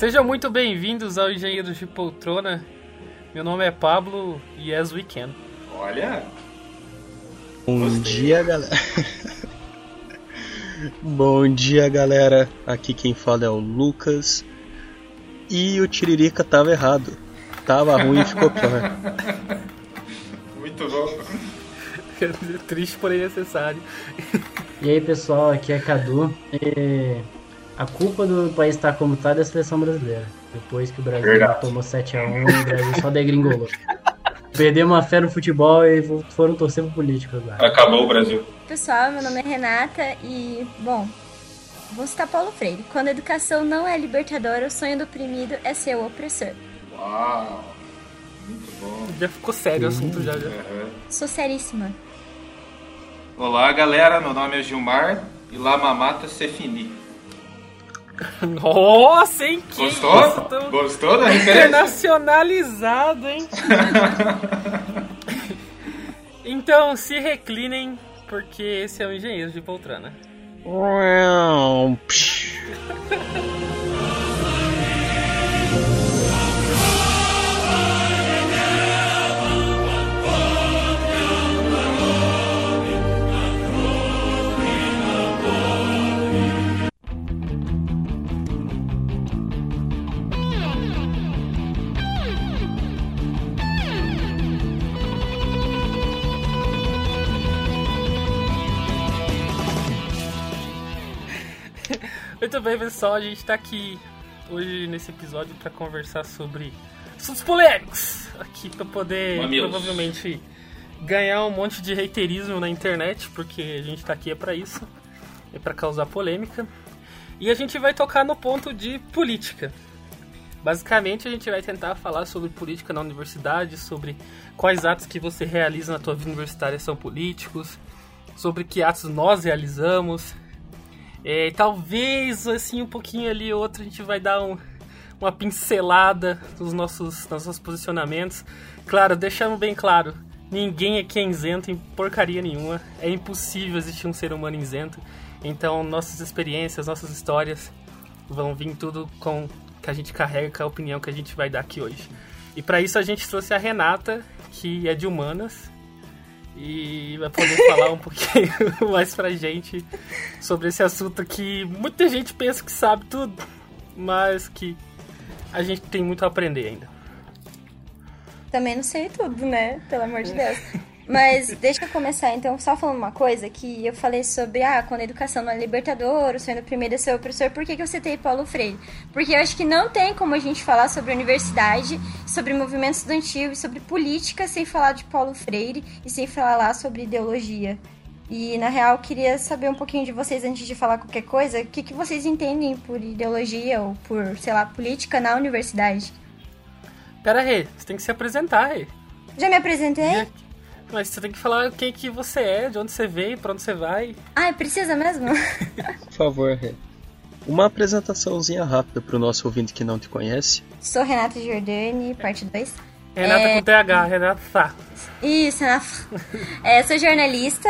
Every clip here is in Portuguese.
Sejam muito bem-vindos ao Engenheiro de Poltrona. Meu nome é Pablo e as weekend. Olha. Bom Gostei. dia, galera. Bom dia, galera. Aqui quem fala é o Lucas. E o Tiririca tava errado. Tava ruim e ficou pior. Muito bom. Triste, porém necessário. E aí, pessoal, aqui é Cadu. E a culpa do país estar como está é da seleção brasileira. Depois que o Brasil Verdade. tomou 7x1, o Brasil só degringolou. Perdeu uma fé no futebol e foram torcer pro político agora. Acabou o Brasil. Pessoal, meu nome é Renata e, bom, vou citar Paulo Freire. Quando a educação não é libertadora, o sonho do oprimido é ser o opressor. Uau! Muito bom. Já ficou sério o assunto já, já. Uhum. Sou seríssima. Olá, galera. Meu nome é Gilmar e La Mamata se fini. Nossa, hein? Que Gostou? Isso, tô... Gostou da referência? Internacionalizado, hein? então, se reclinem, porque esse é o engenheiro de poltrona. Muito bem, pessoal, a gente tá aqui hoje nesse episódio para conversar sobre assuntos polêmicos. Aqui para poder Mamilos. provavelmente ganhar um monte de reiterismo na internet, porque a gente tá aqui é para isso, é para causar polêmica. E a gente vai tocar no ponto de política. Basicamente, a gente vai tentar falar sobre política na universidade, sobre quais atos que você realiza na tua vida universitária são políticos, sobre que atos nós realizamos, é, talvez, assim, um pouquinho ali outro a gente vai dar um, uma pincelada dos nossos, nossos posicionamentos. Claro, deixando bem claro, ninguém aqui é isento em porcaria nenhuma. É impossível existir um ser humano isento. Então, nossas experiências, nossas histórias vão vir tudo com que a gente carrega, com a opinião que a gente vai dar aqui hoje. E para isso a gente trouxe a Renata, que é de humanas, e vai poder falar um pouquinho mais pra gente sobre esse assunto que muita gente pensa que sabe tudo, mas que a gente tem muito a aprender ainda. Também não sei tudo, né? Pelo amor de Deus. Mas deixa eu começar então, só falando uma coisa, que eu falei sobre, ah, quando a educação não é libertadora, sendo o primeiro a ser o professor, por que, que eu citei Paulo Freire? Porque eu acho que não tem como a gente falar sobre universidade, sobre movimento estudantil e sobre política sem falar de Paulo Freire e sem falar lá sobre ideologia. E, na real, queria saber um pouquinho de vocês antes de falar qualquer coisa. O que, que vocês entendem por ideologia ou por, sei lá, política na universidade? Pera, Rê, você tem que se apresentar, Rê. Já me apresentei? Mas você tem que falar quem que você é, de onde você veio, pra onde você vai. Ai, precisa mesmo? Por favor, Rê. Uma apresentaçãozinha rápida pro nosso ouvinte que não te conhece. Sou Renata Giordani, parte 2. Renata é... com TH, Renata Sá. Isso, Renata. é, sou jornalista,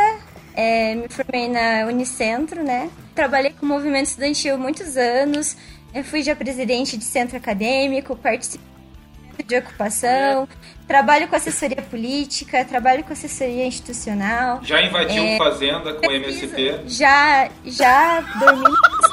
é, me formei na Unicentro, né? Trabalhei com o movimento estudantil muitos anos. Eu fui já presidente de centro acadêmico, participei de ocupação, trabalho com assessoria política, trabalho com assessoria institucional. Já invadiu é, fazenda com MST? Já, já dormi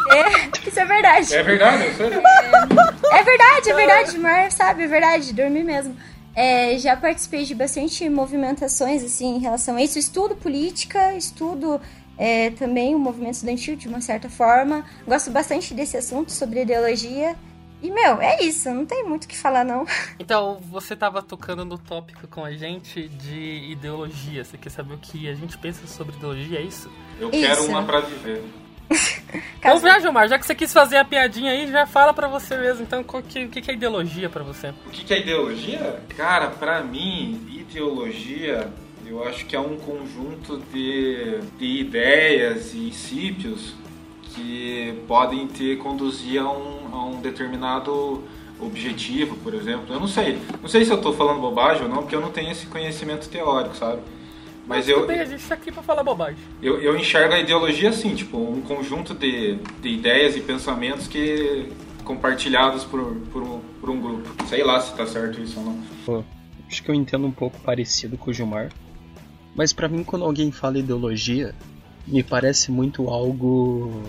Isso é verdade. É verdade, eu sei. É, é verdade, é verdade, Mar sabe, é verdade, dormi mesmo. É, já participei de bastante movimentações assim em relação a isso, estudo política, estudo é, também o movimento estudantil de uma certa forma. Gosto bastante desse assunto sobre ideologia. E, meu, é isso, não tem muito o que falar, não. Então, você estava tocando no tópico com a gente de ideologia. Você quer saber o que a gente pensa sobre ideologia, é isso? Eu isso. quero uma pra viver. Então já, Gilmar, já que você quis fazer a piadinha aí, já fala pra você mesmo. Então, o que, o que é ideologia pra você? O que é ideologia? Cara, pra mim, ideologia eu acho que é um conjunto de, de ideias e princípios que podem te conduzir a um, a um determinado objetivo, por exemplo. Eu não sei. Não sei se eu estou falando bobagem ou não, porque eu não tenho esse conhecimento teórico, sabe? Mas, Mas eu. Bem, a gente está aqui para falar bobagem. Eu, eu enxergo a ideologia assim, tipo, um conjunto de, de ideias e pensamentos que compartilhados por, por, um, por um grupo. Sei lá se tá certo isso ou não. Pô, acho que eu entendo um pouco parecido com o Gilmar. Mas para mim, quando alguém fala ideologia, me parece muito algo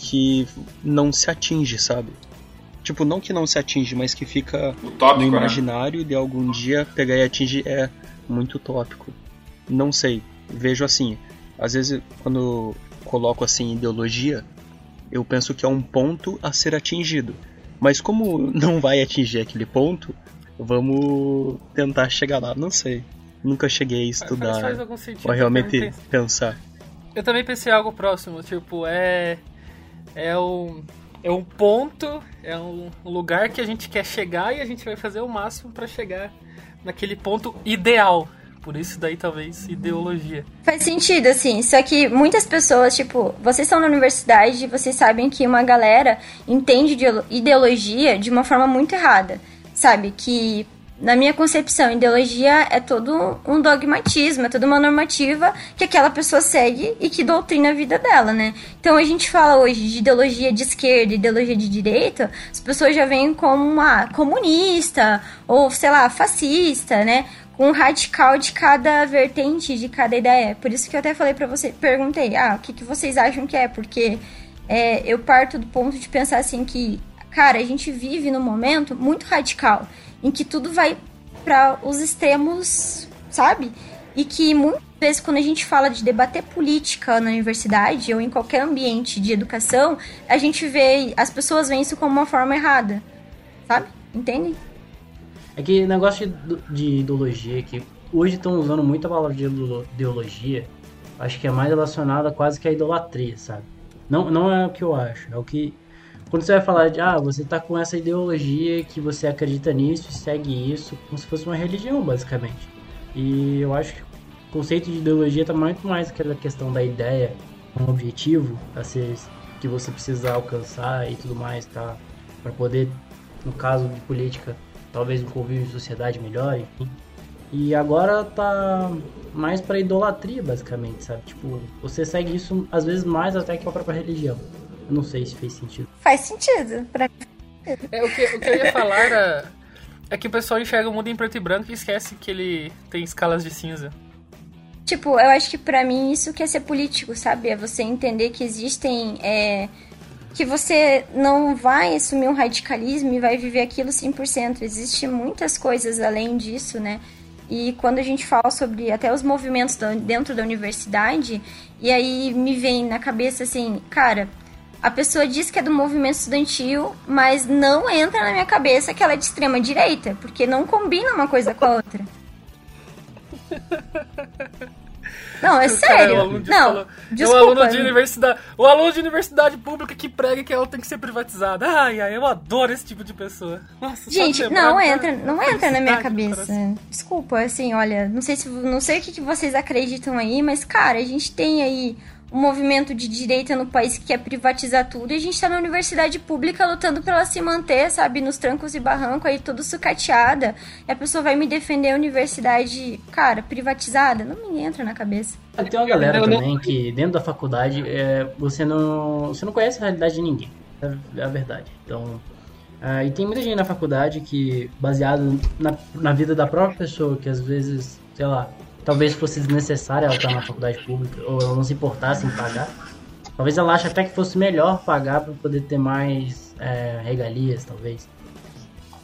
que não se atinge, sabe? Tipo, não que não se atinge, mas que fica utópico, no né? imaginário né? de algum dia pegar e atingir é muito utópico. Não sei, vejo assim, às vezes quando coloco assim ideologia, eu penso que é um ponto a ser atingido. Mas como não vai atingir aquele ponto, vamos tentar chegar lá, não sei. Nunca cheguei a estudar faz, faz sentido, ou realmente pensar. Eu também pensei algo próximo, tipo, é é um é um ponto, é um lugar que a gente quer chegar e a gente vai fazer o máximo para chegar naquele ponto ideal. Por isso daí talvez ideologia. Faz sentido, assim. Só que muitas pessoas, tipo, vocês estão na universidade e vocês sabem que uma galera entende ideologia de uma forma muito errada. Sabe? Que na minha concepção, ideologia é todo um dogmatismo, é toda uma normativa que aquela pessoa segue e que doutrina a vida dela, né? Então a gente fala hoje de ideologia de esquerda, ideologia de direita, as pessoas já veem como uma comunista ou, sei lá, fascista, né? Um radical de cada vertente, de cada ideia. Por isso que eu até falei para você, perguntei, ah, o que, que vocês acham que é? Porque é, eu parto do ponto de pensar assim que, cara, a gente vive num momento muito radical em que tudo vai para os extremos, sabe? E que muitas vezes quando a gente fala de debater política na universidade ou em qualquer ambiente de educação, a gente vê, as pessoas veem isso como uma forma errada, sabe? Entendem? É que negócio de, de ideologia, que hoje estão usando muito a palavra de ideologia, acho que é mais relacionada quase que à idolatria, sabe? Não, não é o que eu acho, é o que quando você vai falar de, ah, você tá com essa ideologia que você acredita nisso e segue isso, como se fosse uma religião, basicamente. E eu acho que o conceito de ideologia tá muito mais aquela questão da ideia, um objetivo a ser, que você precisa alcançar e tudo mais, tá? Para poder, no caso de política, talvez um convívio de sociedade melhor, enfim. E agora tá mais para idolatria, basicamente, sabe? Tipo, você segue isso às vezes mais até que a própria religião. Eu não sei se fez sentido. Faz sentido. Pra... É, o, que, o que eu ia falar era, é que o pessoal enxerga o mundo em preto e branco e esquece que ele tem escalas de cinza. Tipo, eu acho que para mim isso que é ser político, sabe? É você entender que existem. É, que você não vai assumir um radicalismo e vai viver aquilo 100%. Existem muitas coisas além disso, né? E quando a gente fala sobre até os movimentos dentro da universidade, e aí me vem na cabeça assim, cara, a pessoa diz que é do movimento estudantil, mas não entra na minha cabeça que ela é de extrema direita, porque não combina uma coisa com a outra. Não, é sério. Cara, é não, falou, desculpa. É o aluno de universidade, o aluno de universidade pública que prega que ela tem que ser privatizada. Ai, ai, eu adoro esse tipo de pessoa. Nossa, Gente, não entra, não entra na minha cabeça. Desculpa, assim, olha, não sei se não sei o que vocês acreditam aí, mas cara, a gente tem aí um movimento de direita no país que quer privatizar tudo e a gente está na universidade pública lutando para ela se manter, sabe, nos trancos e barrancos aí tudo sucateada. E a pessoa vai me defender a universidade, cara, privatizada? Não me entra na cabeça. Tem uma galera também que dentro da faculdade é, você não você não conhece a realidade de ninguém. É a verdade. Então, uh, e tem muita gente na faculdade que baseado na, na vida da própria pessoa que às vezes, sei lá, talvez fosse desnecessária ela estar na faculdade pública, ou ela não se importasse em pagar. Talvez ela ache até que fosse melhor pagar para poder ter mais é, regalias, talvez.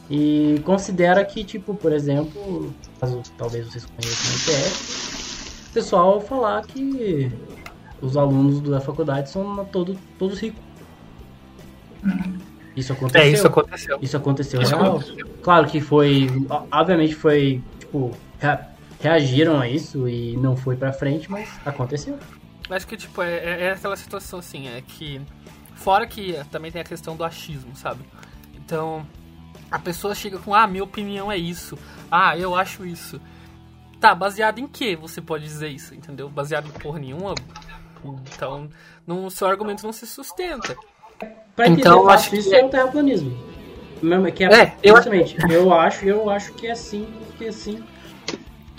E considera que, tipo, por exemplo, caso talvez vocês conheçam o IPF, o pessoal falar que os alunos da faculdade são todo, todos ricos. Isso aconteceu. É, isso aconteceu. Isso aconteceu. Isso aconteceu. Claro que foi. Obviamente foi, tipo, reagiram a isso e não foi pra frente, mas aconteceu. Acho que, tipo, é, é, é aquela situação assim, é que. Fora que também tem a questão do achismo, sabe? Então, a pessoa chega com, ah, minha opinião é isso. Ah, eu acho isso. Tá, baseado em que você pode dizer isso, entendeu? Baseado em porra nenhuma. Então, não, seu argumento não se sustenta. Pra então, acho que isso é, é o terraplanismo. Que é, é eu, eu acho, eu acho que é assim, porque assim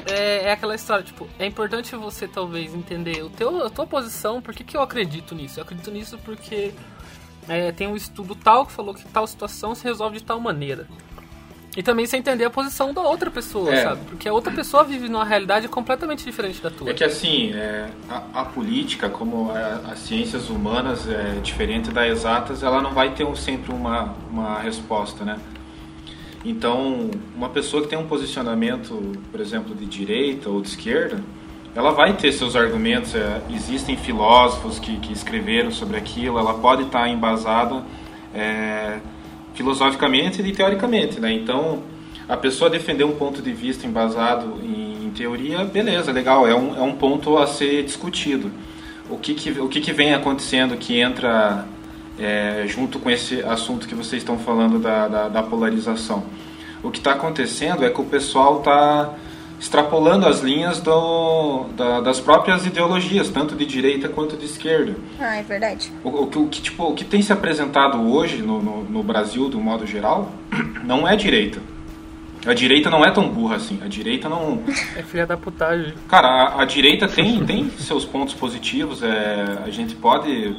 é, é, aquela história, tipo, é importante você talvez entender o teu, a tua posição, por que, que eu acredito nisso? Eu acredito nisso porque é, tem um estudo tal que falou que tal situação se resolve de tal maneira. E também você entender a posição da outra pessoa, é. sabe? Porque a outra pessoa vive numa realidade completamente diferente da tua. É que assim, é, a, a, política, como a, as ciências humanas, é diferente das exatas, ela não vai ter um, sempre uma, uma resposta, né? Então, uma pessoa que tem um posicionamento, por exemplo, de direita ou de esquerda, ela vai ter seus argumentos. É, existem filósofos que, que escreveram sobre aquilo, ela pode estar embasada é, filosoficamente e teoricamente, né? Então, a pessoa defender um ponto de vista embasado em, em teoria, beleza, legal, é um, é um ponto a ser discutido. O que, que, o que, que vem acontecendo que entra é, junto com esse assunto que vocês estão falando da, da, da polarização? O que está acontecendo é que o pessoal está extrapolando as linhas do, da, das próprias ideologias, tanto de direita quanto de esquerda. Ah, é verdade. O, o, o que, tipo, o que tem se apresentado hoje no, no, no Brasil, do modo geral, não é direita. A direita não é tão burra assim. A direita não. É filha da putagem. Cara, a, a direita tem, tem seus pontos positivos. É, a gente pode.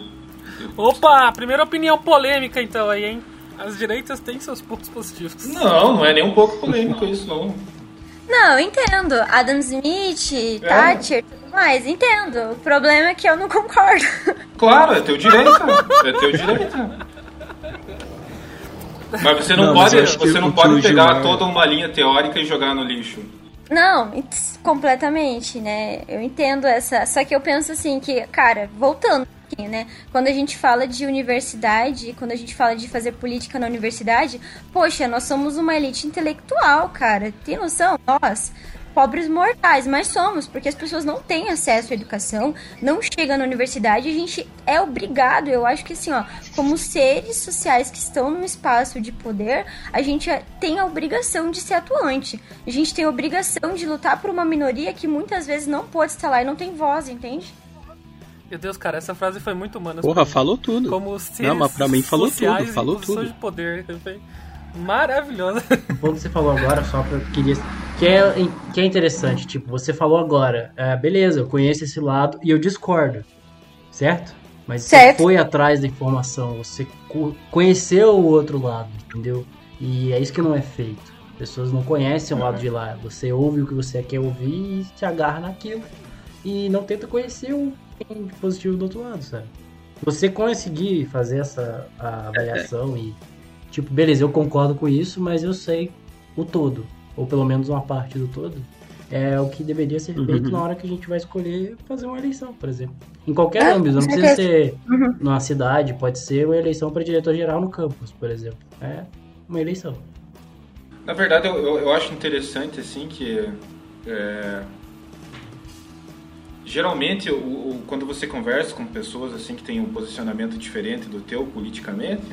Opa! Primeira opinião polêmica então aí, hein? As direitas têm seus pontos positivos. Não, não é nem um pouco polêmico isso, não. Não, eu entendo. Adam Smith, é. Thatcher, tudo mais, entendo. O problema é que eu não concordo. Claro, é teu direito. É teu direito. Mas você não, não pode, você não pode pegar Gilmar... toda uma linha teórica e jogar no lixo. Não, completamente, né? Eu entendo essa. Só que eu penso assim que, cara, voltando né? Quando a gente fala de universidade, quando a gente fala de fazer política na universidade, poxa, nós somos uma elite intelectual, cara. Tem noção? Nós, pobres mortais, mas somos, porque as pessoas não têm acesso à educação, não chegam na universidade, a gente é obrigado, eu acho que assim, ó, como seres sociais que estão num espaço de poder, a gente tem a obrigação de ser atuante. A gente tem a obrigação de lutar por uma minoria que muitas vezes não pode estar lá e não tem voz, entende? Meu Deus, cara, essa frase foi muito humana. Porra, falou tudo. Como Não, mas pra mim falou tudo, falou tudo. de poder. Foi maravilhosa. O que você falou agora, só pra queria. Que é, que é interessante, tipo, você falou agora, é, beleza, eu conheço esse lado e eu discordo, certo? Mas certo. você foi atrás da informação, você conheceu o outro lado, entendeu? E é isso que não é feito. As pessoas não conhecem o lado de lá. Você ouve o que você quer ouvir e se agarra naquilo. E não tenta conhecer o tem positivo do outro lado, sabe? Você conseguir fazer essa avaliação e, tipo, beleza, eu concordo com isso, mas eu sei o todo, ou pelo menos uma parte do todo, é o que deveria ser feito uhum. na hora que a gente vai escolher fazer uma eleição, por exemplo. Em qualquer é, âmbito, não precisa ser uhum. numa cidade, pode ser uma eleição para diretor geral no campus, por exemplo. É uma eleição. Na verdade, eu, eu, eu acho interessante, assim, que é, geralmente, o, o, quando você conversa com pessoas assim que têm um posicionamento diferente do teu politicamente,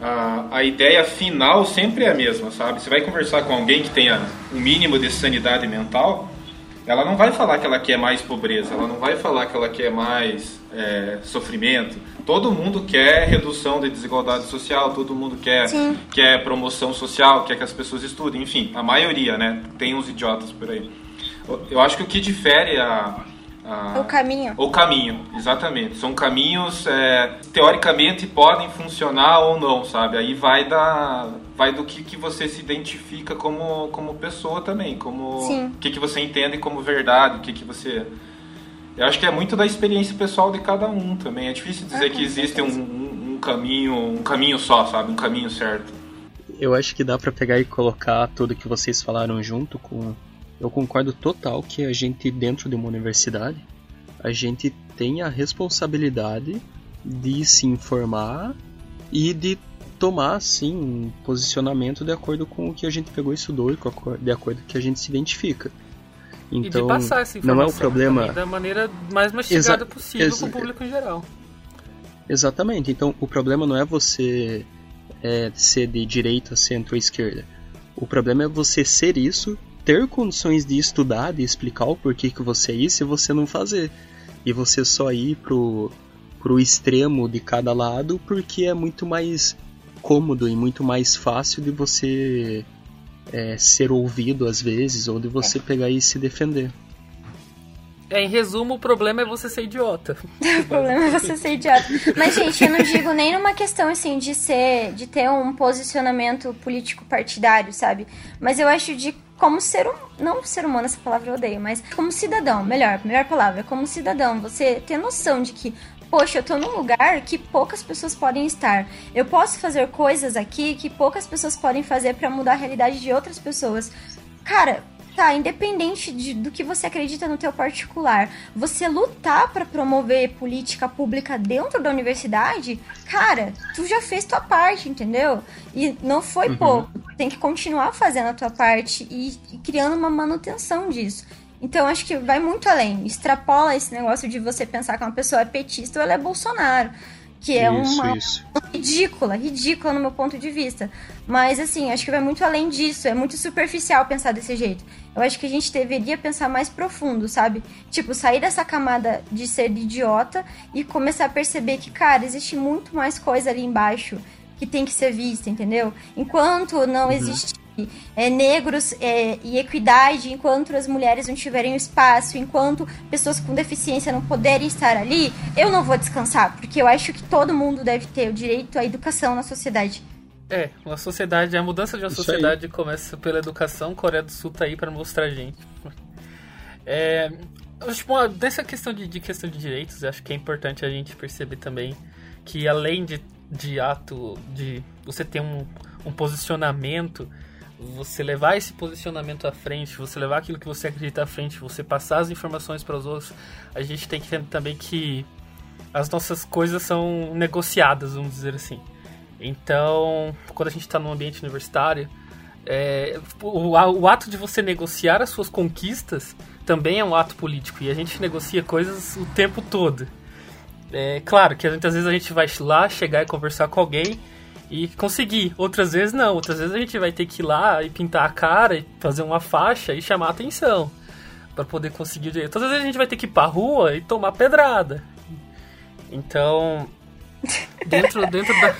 a, a ideia final sempre é a mesma, sabe? Você vai conversar com alguém que tenha um mínimo de sanidade mental, ela não vai falar que ela quer mais pobreza, ela não vai falar que ela quer mais é, sofrimento. Todo mundo quer redução de desigualdade social, todo mundo quer, quer promoção social, quer que as pessoas estudem, enfim, a maioria, né? Tem uns idiotas por aí. Eu acho que o que difere a, ah, o caminho. O caminho, exatamente. São caminhos, é, teoricamente, podem funcionar ou não, sabe? Aí vai da, vai do que, que você se identifica como, como pessoa também, como o que, que você entende como verdade, o que, que você... Eu acho que é muito da experiência pessoal de cada um também. É difícil dizer ah, que existe um, um, um, caminho, um caminho só, sabe? Um caminho certo. Eu acho que dá para pegar e colocar tudo que vocês falaram junto com eu concordo total que a gente, dentro de uma universidade, a gente tem a responsabilidade de se informar e de tomar, sim, um posicionamento de acordo com o que a gente pegou e estudou e de acordo com o que a gente se identifica. Então, e de então, passar essa informação não é o problema da maneira mais mastigada possível para o público em geral. Exatamente. Então, o problema não é você é, ser de direita, centro ou esquerda. O problema é você ser isso ter condições de estudar, de explicar o porquê que você é isso e você não fazer. E você só ir pro, pro extremo de cada lado porque é muito mais cômodo e muito mais fácil de você é, ser ouvido às vezes ou de você pegar e se defender. É, em resumo, o problema é você ser idiota. o problema é você ser idiota. Mas, gente, eu não digo nem numa questão, assim, de ser... De ter um posicionamento político partidário, sabe? Mas eu acho de como ser um, não ser humano essa palavra eu odeio, mas como cidadão, melhor, melhor palavra, como cidadão, você ter noção de que poxa, eu tô num lugar que poucas pessoas podem estar. Eu posso fazer coisas aqui que poucas pessoas podem fazer para mudar a realidade de outras pessoas. Cara, tá, independente de, do que você acredita no teu particular, você lutar para promover política pública dentro da universidade, cara, tu já fez tua parte, entendeu? E não foi uhum. pouco. Tem que continuar fazendo a tua parte e, e criando uma manutenção disso. Então acho que vai muito além. Extrapola esse negócio de você pensar que uma pessoa é petista ou ela é Bolsonaro. Que é isso, uma isso. ridícula, ridícula no meu ponto de vista. Mas assim, acho que vai muito além disso. É muito superficial pensar desse jeito. Eu acho que a gente deveria pensar mais profundo, sabe? Tipo, sair dessa camada de ser idiota e começar a perceber que, cara, existe muito mais coisa ali embaixo que tem que ser vista, entendeu? Enquanto não uhum. existe é, negros é, e equidade, enquanto as mulheres não tiverem espaço, enquanto pessoas com deficiência não puderem estar ali, eu não vou descansar, porque eu acho que todo mundo deve ter o direito à educação na sociedade. É, uma sociedade, a mudança de uma Isso sociedade aí. começa pela educação. Coreia do Sul tá aí para mostrar a gente. É, tipo, dessa questão de, de, questão de direitos, acho que é importante a gente perceber também que além de, de ato de você ter um, um posicionamento você levar esse posicionamento à frente, você levar aquilo que você acredita à frente, você passar as informações para os outros, a gente tem que entender também que as nossas coisas são negociadas, vamos dizer assim. Então, quando a gente está no ambiente universitário, é, o, o, ato de você negociar as suas conquistas também é um ato político e a gente negocia coisas o tempo todo. É claro que muitas vezes a gente vai lá chegar e conversar com alguém e conseguir. Outras vezes não, outras vezes a gente vai ter que ir lá e pintar a cara e fazer uma faixa e chamar atenção para poder conseguir. Outras vezes a gente vai ter que ir pra rua e tomar pedrada. Então, dentro dentro da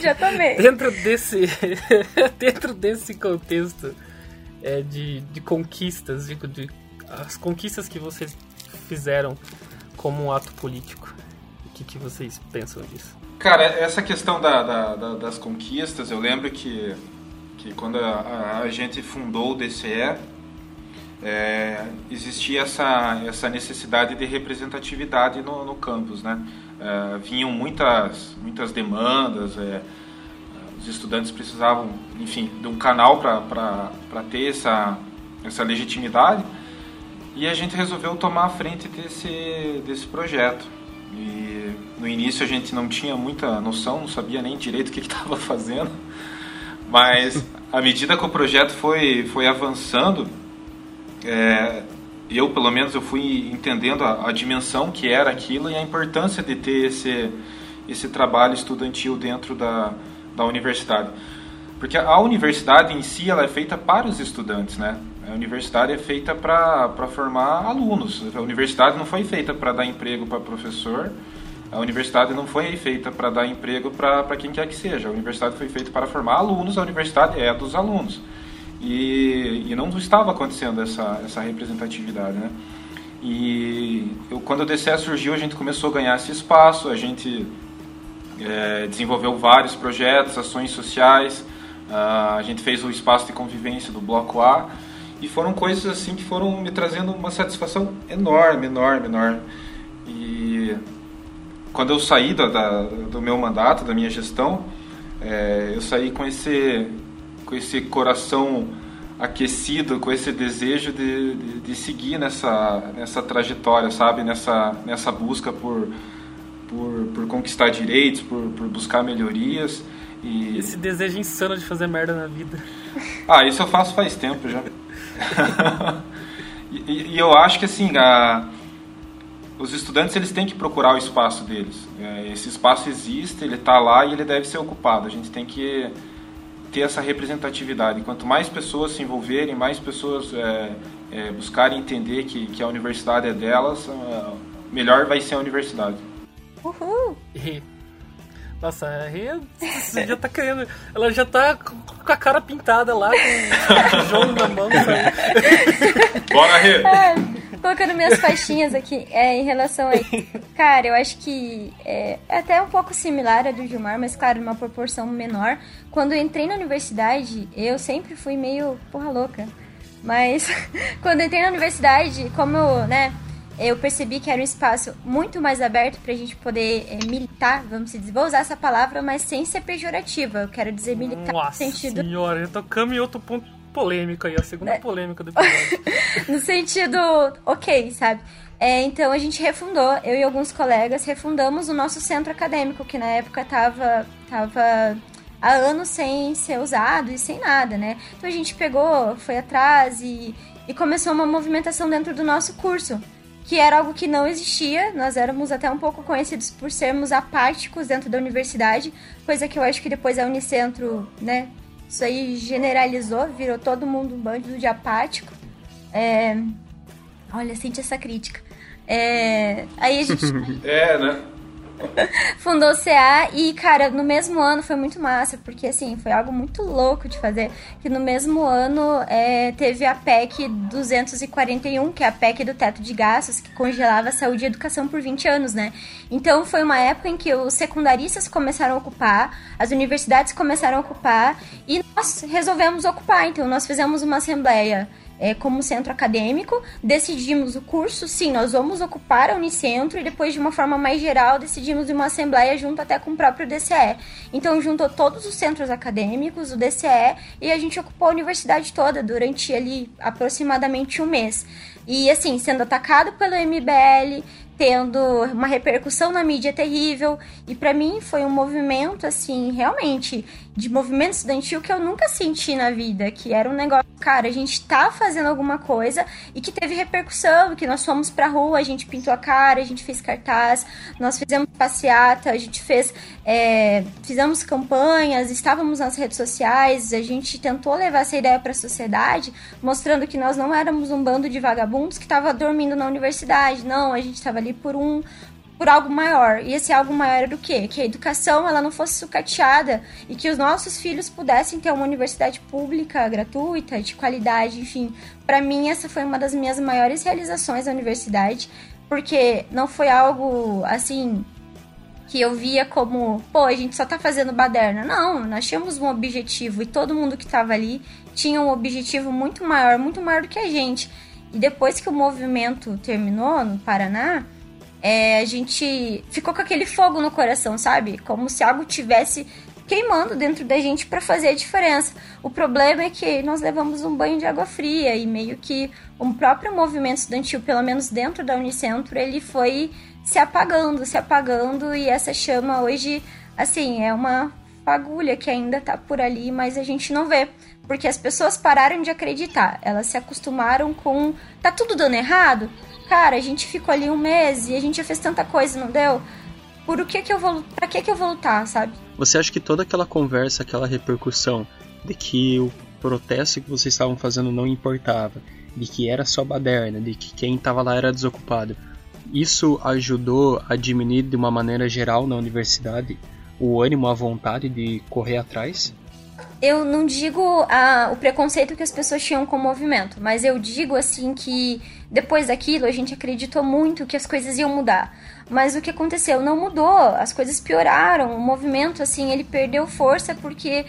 Já tomei. dentro desse dentro desse contexto é, de, de conquistas, de, de as conquistas que vocês fizeram como um ato político. O que, que vocês pensam disso? Cara, essa questão da, da, da, das conquistas, eu lembro que, que quando a, a gente fundou o DCE, é, existia essa, essa necessidade de representatividade no, no campus, né? É, vinham muitas, muitas demandas, é, os estudantes precisavam, enfim, de um canal para ter essa, essa legitimidade e a gente resolveu tomar a frente desse, desse projeto. E no início a gente não tinha muita noção, não sabia nem direito o que estava fazendo, mas à medida que o projeto foi, foi avançando, é, eu pelo menos eu fui entendendo a, a, dimensão que era aquilo e a importância de ter esse, esse trabalho estudantil dentro da, da universidade. Porque a universidade em si ela é feita para os estudantes, né? A universidade é feita para formar alunos. A universidade não foi feita para dar emprego para professor. A universidade não foi feita para dar emprego para quem quer que seja. A universidade foi feita para formar alunos. A universidade é dos alunos. E, e não estava acontecendo essa, essa representatividade, né? E eu, quando o DCE surgiu, a gente começou a ganhar esse espaço. A gente é, desenvolveu vários projetos, ações sociais. A gente fez o espaço de convivência do Bloco A e foram coisas assim que foram me trazendo uma satisfação enorme, enorme, enorme. E quando eu saí da, da do meu mandato, da minha gestão, é, eu saí com esse, com esse coração aquecido, com esse desejo de, de, de, seguir nessa, nessa trajetória, sabe? Nessa, nessa busca por, por, por conquistar direitos, por, por buscar melhorias. E... Esse desejo insano de fazer merda na vida. Ah, isso eu faço faz tempo já. e, e, eu acho que assim, a, os estudantes eles têm que procurar o espaço deles. É, esse espaço existe, ele está lá e ele deve ser ocupado. A gente tem que ter essa representatividade. Quanto mais pessoas se envolverem, mais pessoas é, é, buscarem entender que, que a universidade é delas, é, melhor vai ser a universidade. Uhul! Nossa, a Rê já tá querendo. Ela já tá com a cara pintada lá, com o tijolo na mão. Sabe? Bora, Rê! Colocando minhas faixinhas aqui é, em relação a isso. Cara, eu acho que é, é até um pouco similar a do Gilmar, mas claro, numa proporção menor. Quando eu entrei na universidade, eu sempre fui meio porra louca. Mas quando eu entrei na universidade, como eu, né, eu percebi que era um espaço muito mais aberto para a gente poder é, militar, vamos dizer, vou usar essa palavra, mas sem ser pejorativa. Eu quero dizer militar Nossa no sentido. Senhora, eu tocamos em outro ponto polêmico aí, a segunda é. polêmica do episódio. no sentido, ok, sabe? É, então a gente refundou, eu e alguns colegas refundamos o nosso centro acadêmico, que na época tava, tava há anos sem ser usado e sem nada, né? Então a gente pegou, foi atrás e, e começou uma movimentação dentro do nosso curso que era algo que não existia. Nós éramos até um pouco conhecidos por sermos apáticos dentro da universidade, coisa que eu acho que depois a Unicentro, né, isso aí generalizou, virou todo mundo um bando de apático. É... Olha, sente essa crítica. É... Aí a gente. é, né? fundou o CA e, cara, no mesmo ano foi muito massa, porque assim, foi algo muito louco de fazer. Que no mesmo ano é, teve a PEC 241, que é a PEC do teto de gastos, que congelava a saúde e educação por 20 anos, né? Então foi uma época em que os secundaristas começaram a ocupar, as universidades começaram a ocupar e nós resolvemos ocupar. Então nós fizemos uma assembleia é, como centro acadêmico, decidimos o curso, sim, nós vamos ocupar a Unicentro e depois, de uma forma mais geral, decidimos uma assembleia junto até com o próprio DCE. Então, juntou todos os centros acadêmicos, o DCE, e a gente ocupou a universidade toda durante ali aproximadamente um mês. E assim, sendo atacado pelo MBL, tendo uma repercussão na mídia terrível. E para mim foi um movimento, assim, realmente, de movimento estudantil que eu nunca senti na vida. Que era um negócio, cara, a gente tá fazendo alguma coisa e que teve repercussão, que nós fomos pra rua, a gente pintou a cara, a gente fez cartaz, nós fizemos passeata, a gente fez. É, fizemos campanhas, estávamos nas redes sociais, a gente tentou levar essa ideia para a sociedade, mostrando que nós não éramos um bando de vagabundos que estava dormindo na universidade, não, a gente estava ali por um por algo maior. E esse algo maior era o quê? Que a educação ela não fosse sucateada e que os nossos filhos pudessem ter uma universidade pública, gratuita, de qualidade, enfim. Para mim essa foi uma das minhas maiores realizações da universidade, porque não foi algo assim que eu via como, pô, a gente só tá fazendo baderna. Não, nós tínhamos um objetivo e todo mundo que tava ali tinha um objetivo muito maior, muito maior do que a gente. E depois que o movimento terminou no Paraná, é, a gente ficou com aquele fogo no coração, sabe? Como se algo tivesse queimando dentro da gente para fazer a diferença. O problema é que nós levamos um banho de água fria e meio que o próprio movimento estudantil, pelo menos dentro da Unicentro, ele foi se apagando, se apagando e essa chama hoje, assim, é uma fagulha que ainda tá por ali, mas a gente não vê. Porque as pessoas pararam de acreditar, elas se acostumaram com tá tudo dando errado, cara, a gente ficou ali um mês e a gente já fez tanta coisa, não deu? Por o que que eu vou, pra que que eu vou lutar, sabe? Você acha que toda aquela conversa, aquela repercussão de que o protesto que vocês estavam fazendo não importava, de que era só baderna, de que quem estava lá era desocupado, isso ajudou a diminuir de uma maneira geral na universidade o ânimo, a vontade de correr atrás? Eu não digo a, o preconceito que as pessoas tinham com o movimento, mas eu digo assim que depois daquilo a gente acreditou muito que as coisas iam mudar. Mas o que aconteceu? Não mudou, as coisas pioraram, o movimento assim, ele perdeu força porque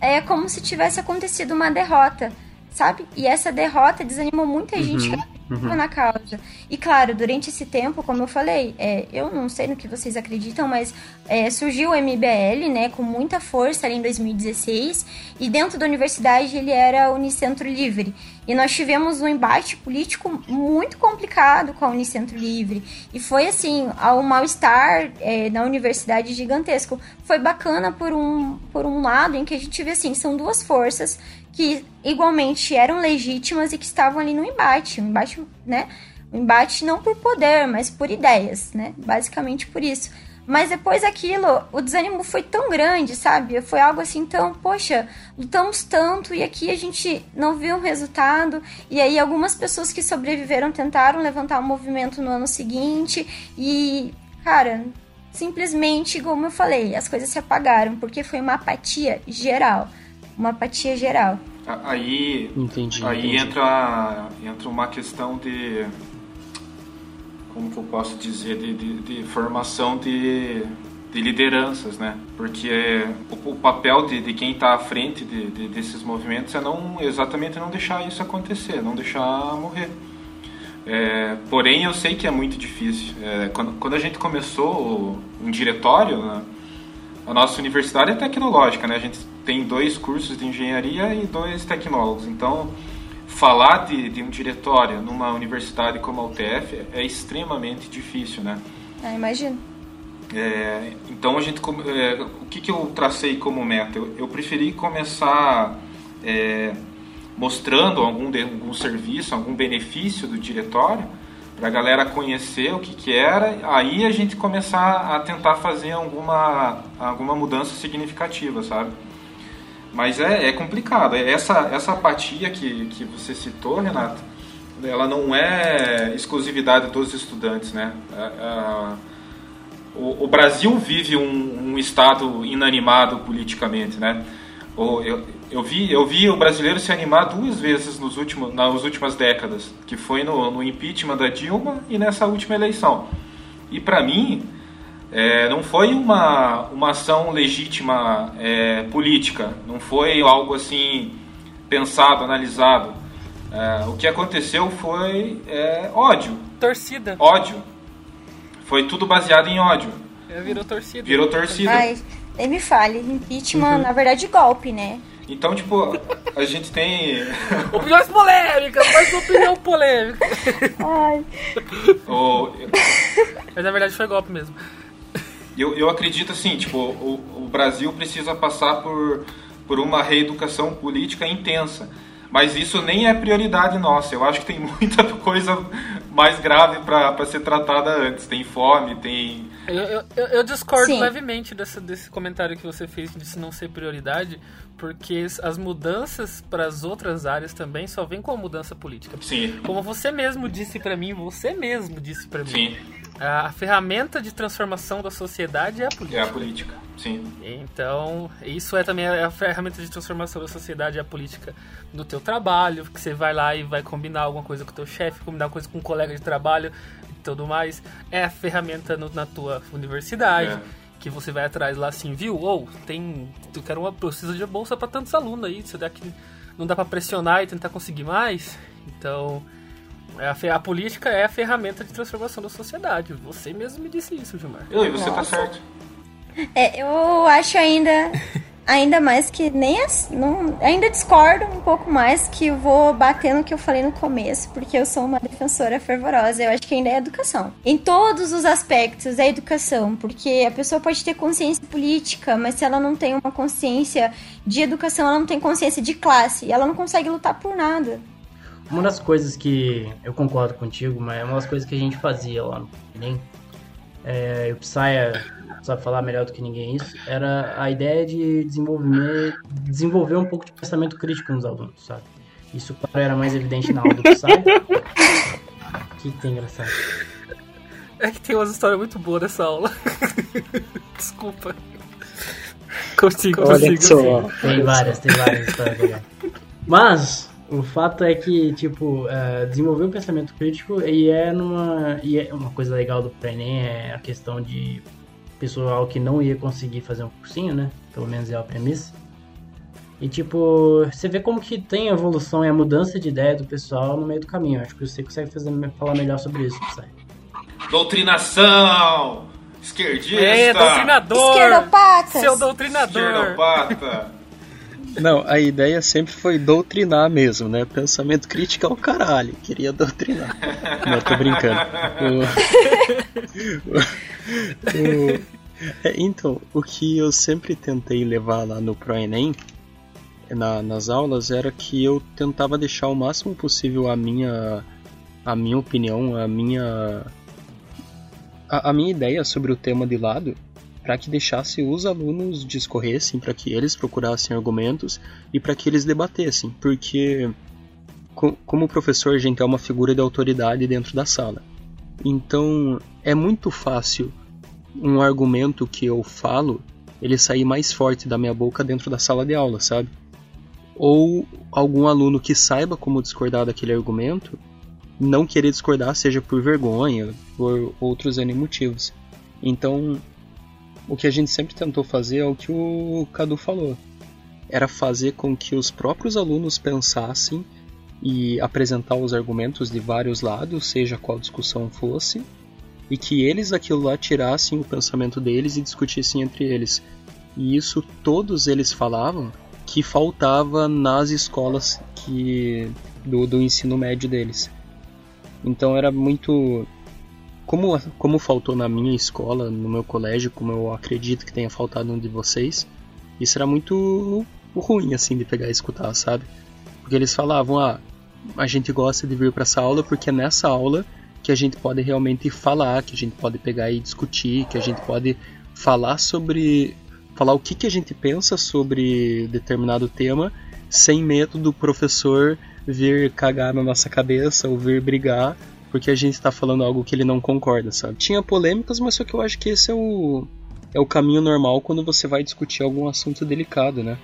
é como se tivesse acontecido uma derrota, sabe? E essa derrota desanimou muita gente uhum uhum. na causa. E claro, durante esse tempo, como eu falei, é, eu não sei no que vocês acreditam, mas é, surgiu o MBL, né, com muita força ali em 2016, e dentro da universidade ele era Unicentro Livre. E nós tivemos um embate político muito complicado com a Unicentro Livre. E foi assim, ao mal-estar é, na universidade gigantesco. Foi bacana por um, por um lado, em que a gente vê assim, são duas forças que igualmente eram legítimas e que estavam ali no embate, um embate, né? Um embate não por poder, mas por ideias, né? Basicamente por isso. Mas depois daquilo, o desânimo foi tão grande, sabe? Foi algo assim tão, poxa, lutamos tanto e aqui a gente não viu um resultado. E aí algumas pessoas que sobreviveram tentaram levantar o um movimento no ano seguinte e, cara, simplesmente, como eu falei, as coisas se apagaram porque foi uma apatia geral uma apatia geral. Aí, entendi, aí entendi. Entra, entra uma questão de como que eu posso dizer, de, de, de formação de, de lideranças, né? Porque o, o papel de, de quem está à frente de, de, desses movimentos é não exatamente não deixar isso acontecer, não deixar morrer. É, porém, eu sei que é muito difícil. É, quando, quando, a gente começou um diretório, né, a nossa universidade é tecnológica, né? A gente tem dois cursos de engenharia e dois tecnólogos. Então, falar de, de um diretório numa universidade como a UTF é extremamente difícil, né? Ah, imagino. É, então, a gente, é, o que, que eu tracei como meta? Eu, eu preferi começar é, mostrando algum, de, algum serviço, algum benefício do diretório, para a galera conhecer o que, que era, aí a gente começar a tentar fazer alguma, alguma mudança significativa, sabe? Mas é, é complicado. Essa, essa apatia que, que você citou, Renato, ela não é exclusividade dos estudantes, né? É, é, o, o, Brasil vive um, um estado inanimado politicamente, né? Eu, eu, vi, eu vi o brasileiro se animar duas vezes nos últimos, nas últimas décadas, que foi no, no impeachment da Dilma e nessa última eleição. E para mim, é, não foi uma, uma ação legítima é, política, não foi algo assim pensado, analisado. É, o que aconteceu foi é, ódio. Torcida. Ódio. Foi tudo baseado em ódio. É, virou torcida. Virou torcida. Ai, nem me fale. Impeachment, uhum. na verdade, golpe, né? Então, tipo, a gente tem. Opiniões polêmicas, mais opinião polêmica. Ai. Mas na verdade foi golpe mesmo. Eu, eu acredito assim, tipo, o, o Brasil precisa passar por, por uma reeducação política intensa. Mas isso nem é prioridade nossa. Eu acho que tem muita coisa mais grave para ser tratada antes. Tem fome, tem. Eu, eu, eu discordo Sim. levemente desse, desse comentário que você fez de não ser prioridade, porque as mudanças para as outras áreas também só vêm com a mudança política. Sim. Como você mesmo disse para mim, você mesmo disse para mim. Sim a ferramenta de transformação da sociedade é a política. É a política, sim. Então, isso é também a ferramenta de transformação da sociedade, é a política no teu trabalho, que você vai lá e vai combinar alguma coisa com o teu chefe, combinar alguma coisa com um colega de trabalho e tudo mais. É a ferramenta no, na tua universidade. É. Que você vai atrás lá assim, viu? Ou tem. Tu quer uma. Precisa de bolsa para tantos alunos aí. Se daqui não dá para pressionar e tentar conseguir mais. Então, a, a, política é a ferramenta de transformação da sociedade. Você mesmo me disse isso, Gilmar. E você tá Nossa. tá certo. É, eu acho ainda. Ainda mais que nem as, não, ainda discordo um pouco mais que eu vou bater no que eu falei no começo, porque eu sou uma defensora fervorosa. Eu acho que ainda é educação. Em todos os aspectos é educação, porque a pessoa pode ter consciência política, mas se ela não tem uma consciência de educação, ela não tem consciência de classe, e ela não consegue lutar por nada. Uma das coisas que eu concordo contigo, mas é uma das coisas que a gente fazia lá no Enem, é, o Psaia sabe falar melhor do que ninguém isso, era a ideia de desenvolver, desenvolver um pouco de pensamento crítico nos alunos, sabe? Isso, claro, era mais evidente na aula do Psaia. O que, tem engraçado? É que tem umas histórias muito boas nessa aula. Desculpa. Consigo, Olha consigo. Só. Tem várias, tem várias histórias legais. Mas, o fato é que, tipo, uh, desenvolver o pensamento crítico e é numa. E é uma coisa legal do Enem é a questão de pessoal que não ia conseguir fazer um cursinho, né? Pelo menos é a premissa. E tipo, você vê como que tem a evolução e a mudança de ideia do pessoal no meio do caminho. Acho que você consegue fazer, falar melhor sobre isso, sabe? Doutrinação! Esquerdista! É, doutrinador! Esquerdopata! Seu doutrinador! Esquerdopata! Não, a ideia sempre foi doutrinar mesmo, né? Pensamento crítico é o caralho, queria doutrinar. Não, tô brincando. O... O... É, então, o que eu sempre tentei levar lá no ProEnem, na, nas aulas, era que eu tentava deixar o máximo possível a minha, a minha opinião, a minha, a, a minha ideia sobre o tema de lado para que deixasse os alunos discorressem, para que eles procurassem argumentos e para que eles debatessem, porque como professor a gente é uma figura de autoridade dentro da sala. Então é muito fácil um argumento que eu falo ele sair mais forte da minha boca dentro da sala de aula, sabe? Ou algum aluno que saiba como discordar daquele argumento não querer discordar, seja por vergonha, por outros N motivos. Então, o que a gente sempre tentou fazer é o que o Cadu falou. Era fazer com que os próprios alunos pensassem e apresentar os argumentos de vários lados, seja qual discussão fosse, e que eles aquilo lá tirassem o pensamento deles e discutissem entre eles. E isso todos eles falavam que faltava nas escolas que do, do ensino médio deles. Então era muito como como faltou na minha escola, no meu colégio, como eu acredito que tenha faltado um de vocês, isso era muito ruim assim de pegar e escutar, sabe? Porque eles falavam: "Ah, a gente gosta de vir para essa aula porque é nessa aula que a gente pode realmente falar, que a gente pode pegar e discutir, que a gente pode falar sobre falar o que, que a gente pensa sobre determinado tema sem medo do professor vir cagar na nossa cabeça ou vir brigar porque a gente está falando algo que ele não concorda, sabe? Tinha polêmicas, mas só que eu acho que esse é o é o caminho normal quando você vai discutir algum assunto delicado, né?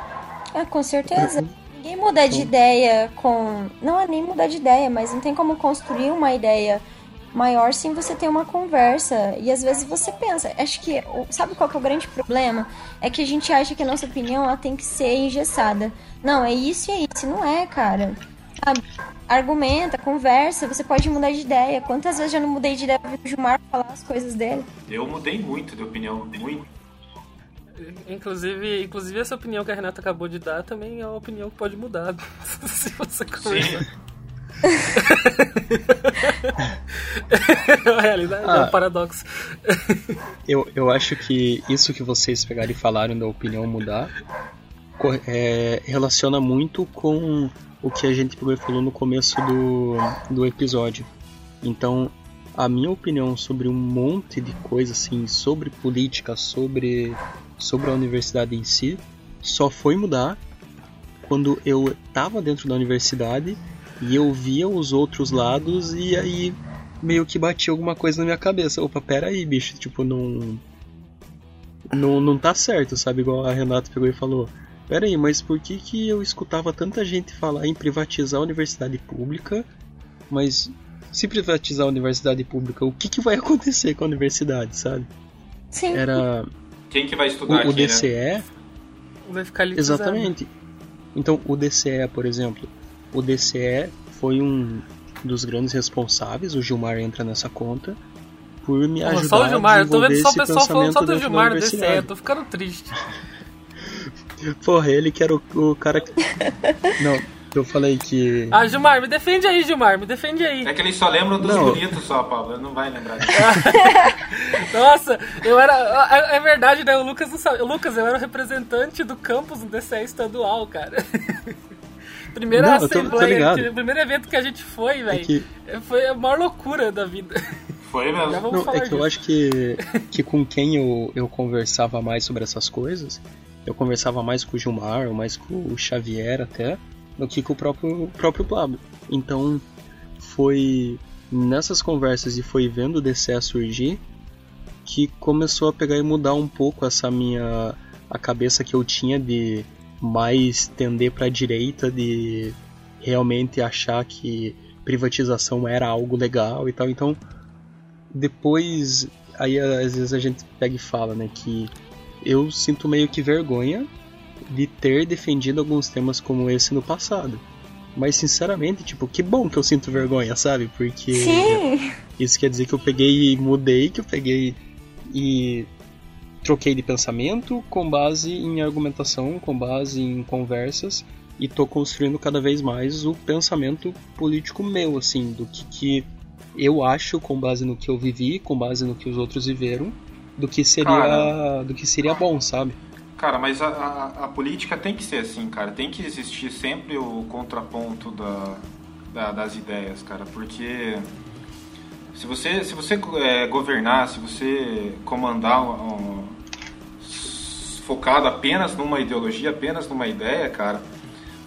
Ah, com certeza. Uhum. Ninguém muda de ideia com. Não é nem mudar de ideia, mas não tem como construir uma ideia maior sim você tem uma conversa. E às vezes você pensa, acho que. Sabe qual que é o grande problema? É que a gente acha que a nossa opinião ela tem que ser engessada. Não, é isso e é isso. Não é, cara. Sabe? Argumenta, conversa, você pode mudar de ideia. Quantas vezes já não mudei de ideia pra o Gilmar falar as coisas dele? Eu mudei muito de opinião, muito. Inclusive, inclusive essa opinião que a Renata acabou de dar também é uma opinião que pode mudar se você conversar. a realidade ah, é um ah. paradoxo. eu, eu acho que isso que vocês pegaram e falaram da opinião mudar é, relaciona muito com o que a gente falou no começo do, do episódio. Então, a minha opinião sobre um monte de coisa assim, sobre política, sobre, sobre a universidade em si, só foi mudar quando eu estava dentro da universidade e eu via os outros lados e aí meio que batia alguma coisa na minha cabeça. Opa, pera aí, bicho, tipo, não. Não, não tá certo, sabe? Igual a Renata pegou e falou. Pera aí, mas por que, que eu escutava tanta gente falar em privatizar a universidade pública, mas se privatizar a universidade pública, o que, que vai acontecer com a universidade, sabe? Sim. Era. Quem que vai estudar o, aqui, o DCE. Né? Vai ficar Exatamente. Então, o DCE, por exemplo, o DCE foi um dos grandes responsáveis, o Gilmar entra nessa conta, por me ajudar só o Gilmar, a eu tô vendo só o pessoal falando só do Gilmar no DCE, eu tô ficando triste. Porra, ele que era o, o cara que... Não, eu falei que. Ah, Gilmar, me defende aí, Gilmar, me defende aí. É que eles só lembram dos não. bonitos só, Pablo, não vai lembrar. Nossa, eu era. É, é verdade, né? O Lucas não sabe. O Lucas, eu era o representante do campus do DCE estadual, cara. Primeira não, assembleia, tô, tô primeiro evento que a gente foi, velho. É que... Foi a maior loucura da vida. Foi mesmo. Não, é que disso. eu acho que, que com quem eu, eu conversava mais sobre essas coisas, eu conversava mais com o Gilmar, ou mais com o Xavier até, do que com o próprio, próprio Pablo. Então foi nessas conversas e foi vendo o DCE surgir que começou a pegar e mudar um pouco essa minha a cabeça que eu tinha de mais tender para a direita de realmente achar que privatização era algo legal e tal. Então, depois, aí às vezes a gente pega e fala, né, que eu sinto meio que vergonha de ter defendido alguns temas como esse no passado. Mas sinceramente, tipo, que bom que eu sinto vergonha, sabe? Porque Sim. isso quer dizer que eu peguei e mudei, que eu peguei e troquei de pensamento com base em argumentação, com base em conversas e tô construindo cada vez mais o pensamento político meu, assim, do que, que eu acho com base no que eu vivi, com base no que os outros viveram, do que seria, cara, do que seria bom, sabe? Cara, mas a, a, a, política tem que ser assim, cara. Tem que existir sempre o contraponto da, da das ideias, cara, porque se você, se você é, governar, se você comandar um, um, focado apenas numa ideologia, apenas numa ideia, cara,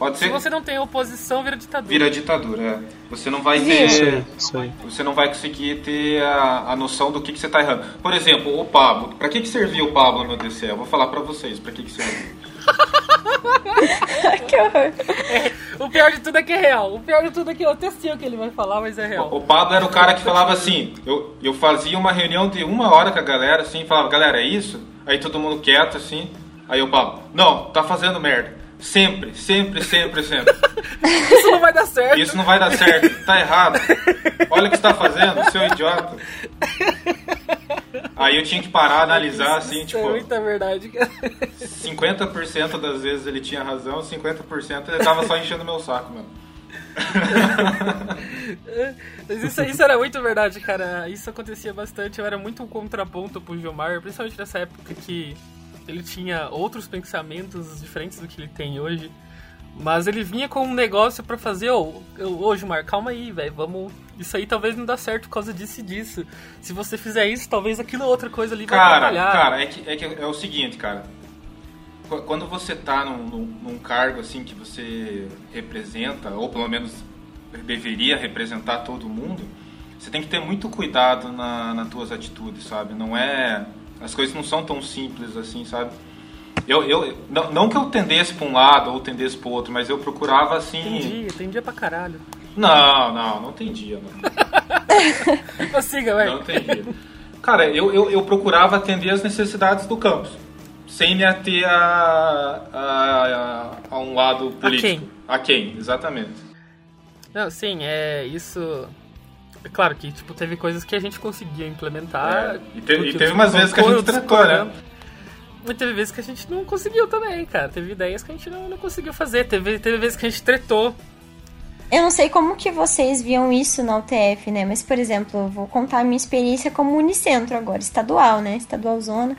pode ser. Se você não tem oposição, vira ditadura. Vira ditadura, é. Você não vai ter. Isso aí, isso aí. Você não vai conseguir ter a, a noção do que, que você está errando. Por exemplo, o Pablo. Para que, que serviu o Pablo no DCE? Eu vou falar para vocês para que, que serviu. que horror. É, o pior de tudo é que é real. O pior de tudo é que eu até sei o que ele vai falar, mas é real. O, o Pablo era o cara que falava assim: eu, eu fazia uma reunião de uma hora com a galera, assim, falava, galera, é isso? Aí todo mundo quieto, assim. Aí o Pablo, não, tá fazendo merda. Sempre, sempre, sempre, sempre. Isso não vai dar certo. Isso não vai dar certo. Tá errado. Olha o que você tá fazendo, seu idiota. Aí eu tinha que parar, analisar, assim, Isso tipo... É muita verdade, cara. 50% das vezes ele tinha razão, 50% ele tava só enchendo meu saco, mano. Mas isso, isso era muito verdade, cara. Isso acontecia bastante. Eu era muito um contraponto pro Gilmar, principalmente nessa época que ele tinha outros pensamentos diferentes do que ele tem hoje. Mas ele vinha com um negócio para fazer, ô, oh, ô Gilmar, calma aí, velho, vamos. Isso aí talvez não dá certo por causa disso e disso. Se você fizer isso, talvez aquilo outra coisa ali vai cara, atrapalhar. Cara, é que, é que é o seguinte, cara. Quando você tá num, num, num cargo assim que você representa, ou pelo menos deveria representar todo mundo, você tem que ter muito cuidado na, nas tuas atitudes, sabe? Não é. As coisas não são tão simples assim, sabe? Eu, eu, não, não que eu tendesse para um lado ou tendesse para outro, mas eu procurava assim. Tem dia, tem dia pra caralho. Não, não, não tem dia. Prossiga, velho. Não tem dia. Cara, eu, eu, eu procurava atender as necessidades do campus, sem me ater a, a, a, a um lado político. A quem? A quem, exatamente. Não, sim, é isso. É claro que tipo, teve coisas que a gente conseguia implementar. É, e, te, e teve umas vezes que a gente trancou, né? Mas teve vezes que a gente não conseguiu também, cara. Teve ideias que a gente não, não conseguiu fazer. Teve, teve vezes que a gente tretou. Eu não sei como que vocês viam isso na UTF, né? Mas, por exemplo, eu vou contar a minha experiência como Unicentro agora, estadual, né? Estadual Zona.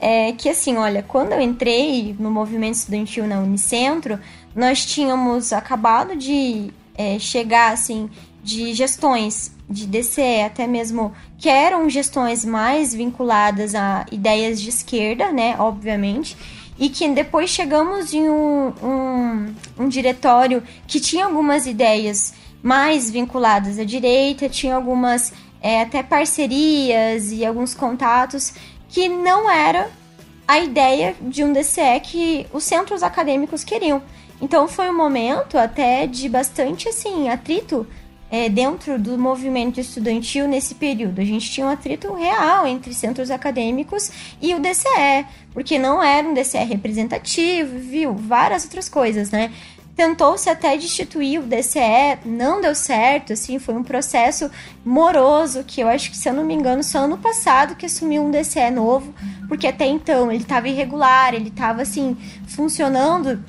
É que assim, olha, quando eu entrei no movimento estudantil na Unicentro, nós tínhamos acabado de é, chegar, assim, de gestões de DCE, até mesmo que eram gestões mais vinculadas a ideias de esquerda, né, obviamente, e que depois chegamos em um, um, um diretório que tinha algumas ideias mais vinculadas à direita, tinha algumas é, até parcerias e alguns contatos que não era a ideia de um DCE que os centros acadêmicos queriam. Então foi um momento até de bastante assim atrito é, dentro do movimento estudantil nesse período. A gente tinha um atrito real entre centros acadêmicos e o DCE, porque não era um DCE representativo, viu? Várias outras coisas, né? Tentou-se até destituir o DCE, não deu certo, assim, foi um processo moroso, que eu acho que, se eu não me engano, só ano passado que assumiu um DCE novo, porque até então ele estava irregular, ele estava, assim, funcionando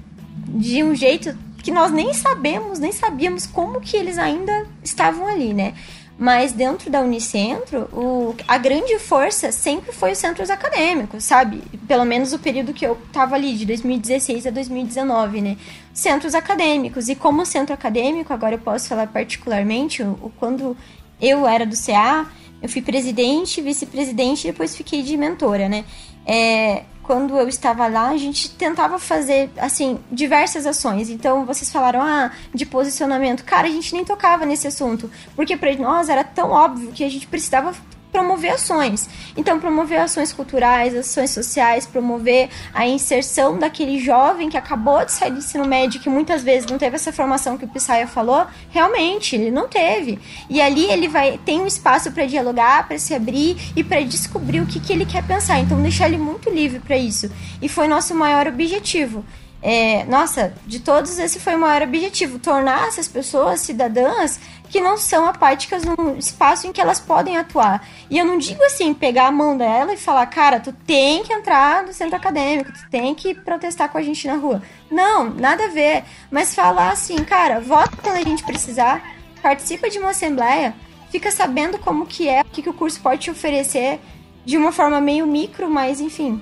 de um jeito que nós nem sabemos, nem sabíamos como que eles ainda estavam ali, né? Mas dentro da Unicentro, o, a grande força sempre foi os centros acadêmicos, sabe? Pelo menos o período que eu tava ali, de 2016 a 2019, né? Centros acadêmicos. E como centro acadêmico, agora eu posso falar particularmente, o quando eu era do CA, eu fui presidente, vice-presidente e depois fiquei de mentora, né? É, quando eu estava lá, a gente tentava fazer, assim, diversas ações. Então, vocês falaram, ah, de posicionamento. Cara, a gente nem tocava nesse assunto, porque para nós era tão óbvio que a gente precisava promover ações. Então, promover ações culturais, ações sociais, promover a inserção daquele jovem que acabou de sair do ensino médio, que muitas vezes não teve essa formação que o Pissaia falou, realmente, ele não teve. E ali ele vai tem um espaço para dialogar, para se abrir e para descobrir o que, que ele quer pensar. Então, deixar ele muito livre para isso. E foi nosso maior objetivo. É, nossa, de todos esse foi o maior objetivo, tornar essas pessoas cidadãs que não são apáticas num espaço em que elas podem atuar. E eu não digo assim, pegar a mão dela e falar, cara, tu tem que entrar no centro acadêmico, tu tem que protestar com a gente na rua. Não, nada a ver. Mas falar assim, cara, vota quando a gente precisar, participa de uma assembleia, fica sabendo como que é, o que, que o curso pode te oferecer de uma forma meio micro, mas enfim.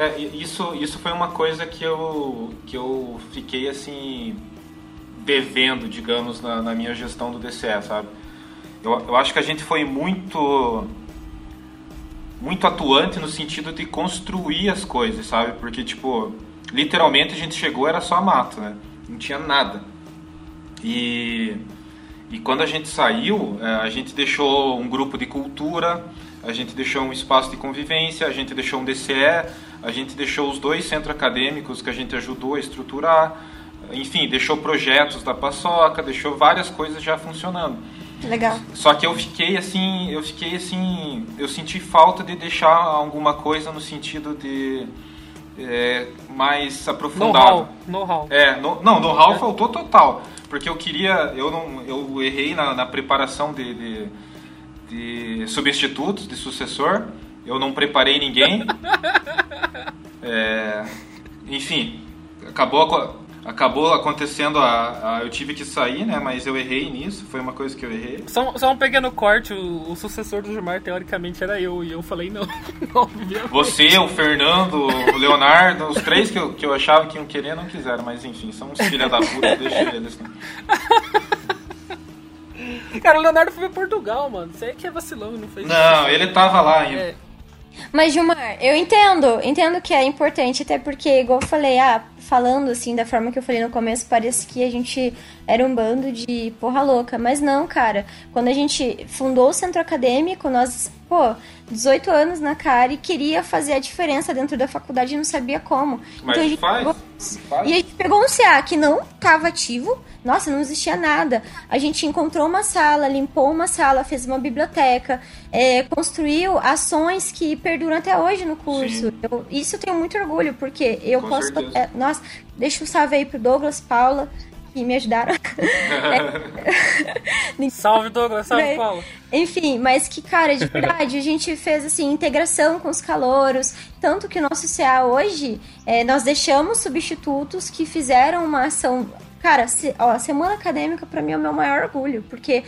É, isso, isso foi uma coisa que eu, que eu fiquei assim devendo, digamos, na, na minha gestão do DCE, sabe? Eu, eu acho que a gente foi muito muito atuante no sentido de construir as coisas, sabe? Porque, tipo, literalmente a gente chegou era só mato, né? Não tinha nada. E, e quando a gente saiu, é, a gente deixou um grupo de cultura, a gente deixou um espaço de convivência, a gente deixou um DCE, a gente deixou os dois centros acadêmicos que a gente ajudou a estruturar, enfim, deixou projetos da paçoca, deixou várias coisas já funcionando. Legal. Só que eu fiquei assim, eu fiquei assim, eu senti falta de deixar alguma coisa no sentido de é, mais aprofundado. Know-how. É, no, não, know-how faltou total, porque eu queria, eu não, eu errei na, na preparação de, de, de, substitutos, de sucessor. Eu não preparei ninguém. é, enfim, acabou acabou acontecendo a, a, eu tive que sair né mas eu errei nisso foi uma coisa que eu errei só, só um pequeno corte o, o, sucessor do Gilmar teoricamente era eu e eu falei não, você o Fernando o Leonardo os três que eu, que eu achava que iam querer não quiseram mas enfim são uns filha da puta deixa eles né? cara o Leonardo foi pra Portugal mano você é que é vacilão não fez não isso. ele tava lá ainda é. Mas, Gilmar, eu entendo, entendo que é importante, até porque, igual eu falei, ah, falando assim, da forma que eu falei no começo, parece que a gente era um bando de porra louca. Mas não, cara. Quando a gente fundou o centro acadêmico, nós, pô, 18 anos na cara e queria fazer a diferença dentro da faculdade e não sabia como. Mas então a gente faz, pegou... faz. E a gente pegou um CA que não estava ativo, nossa, não existia nada. A gente encontrou uma sala, limpou uma sala, fez uma biblioteca, é, construiu ações que perduram até hoje no curso. Eu, isso eu tenho muito orgulho, porque eu Com posso. É, nossa, deixa um salve aí pro Douglas, Paula, que me ajudaram. é. salve, Douglas, salve. Paula. Enfim, mas que, cara, de verdade, a gente fez, assim, integração com os calouros. Tanto que o nosso CA hoje, é, nós deixamos substitutos que fizeram uma ação Cara, se, ó, a semana acadêmica para mim é o meu maior orgulho, porque,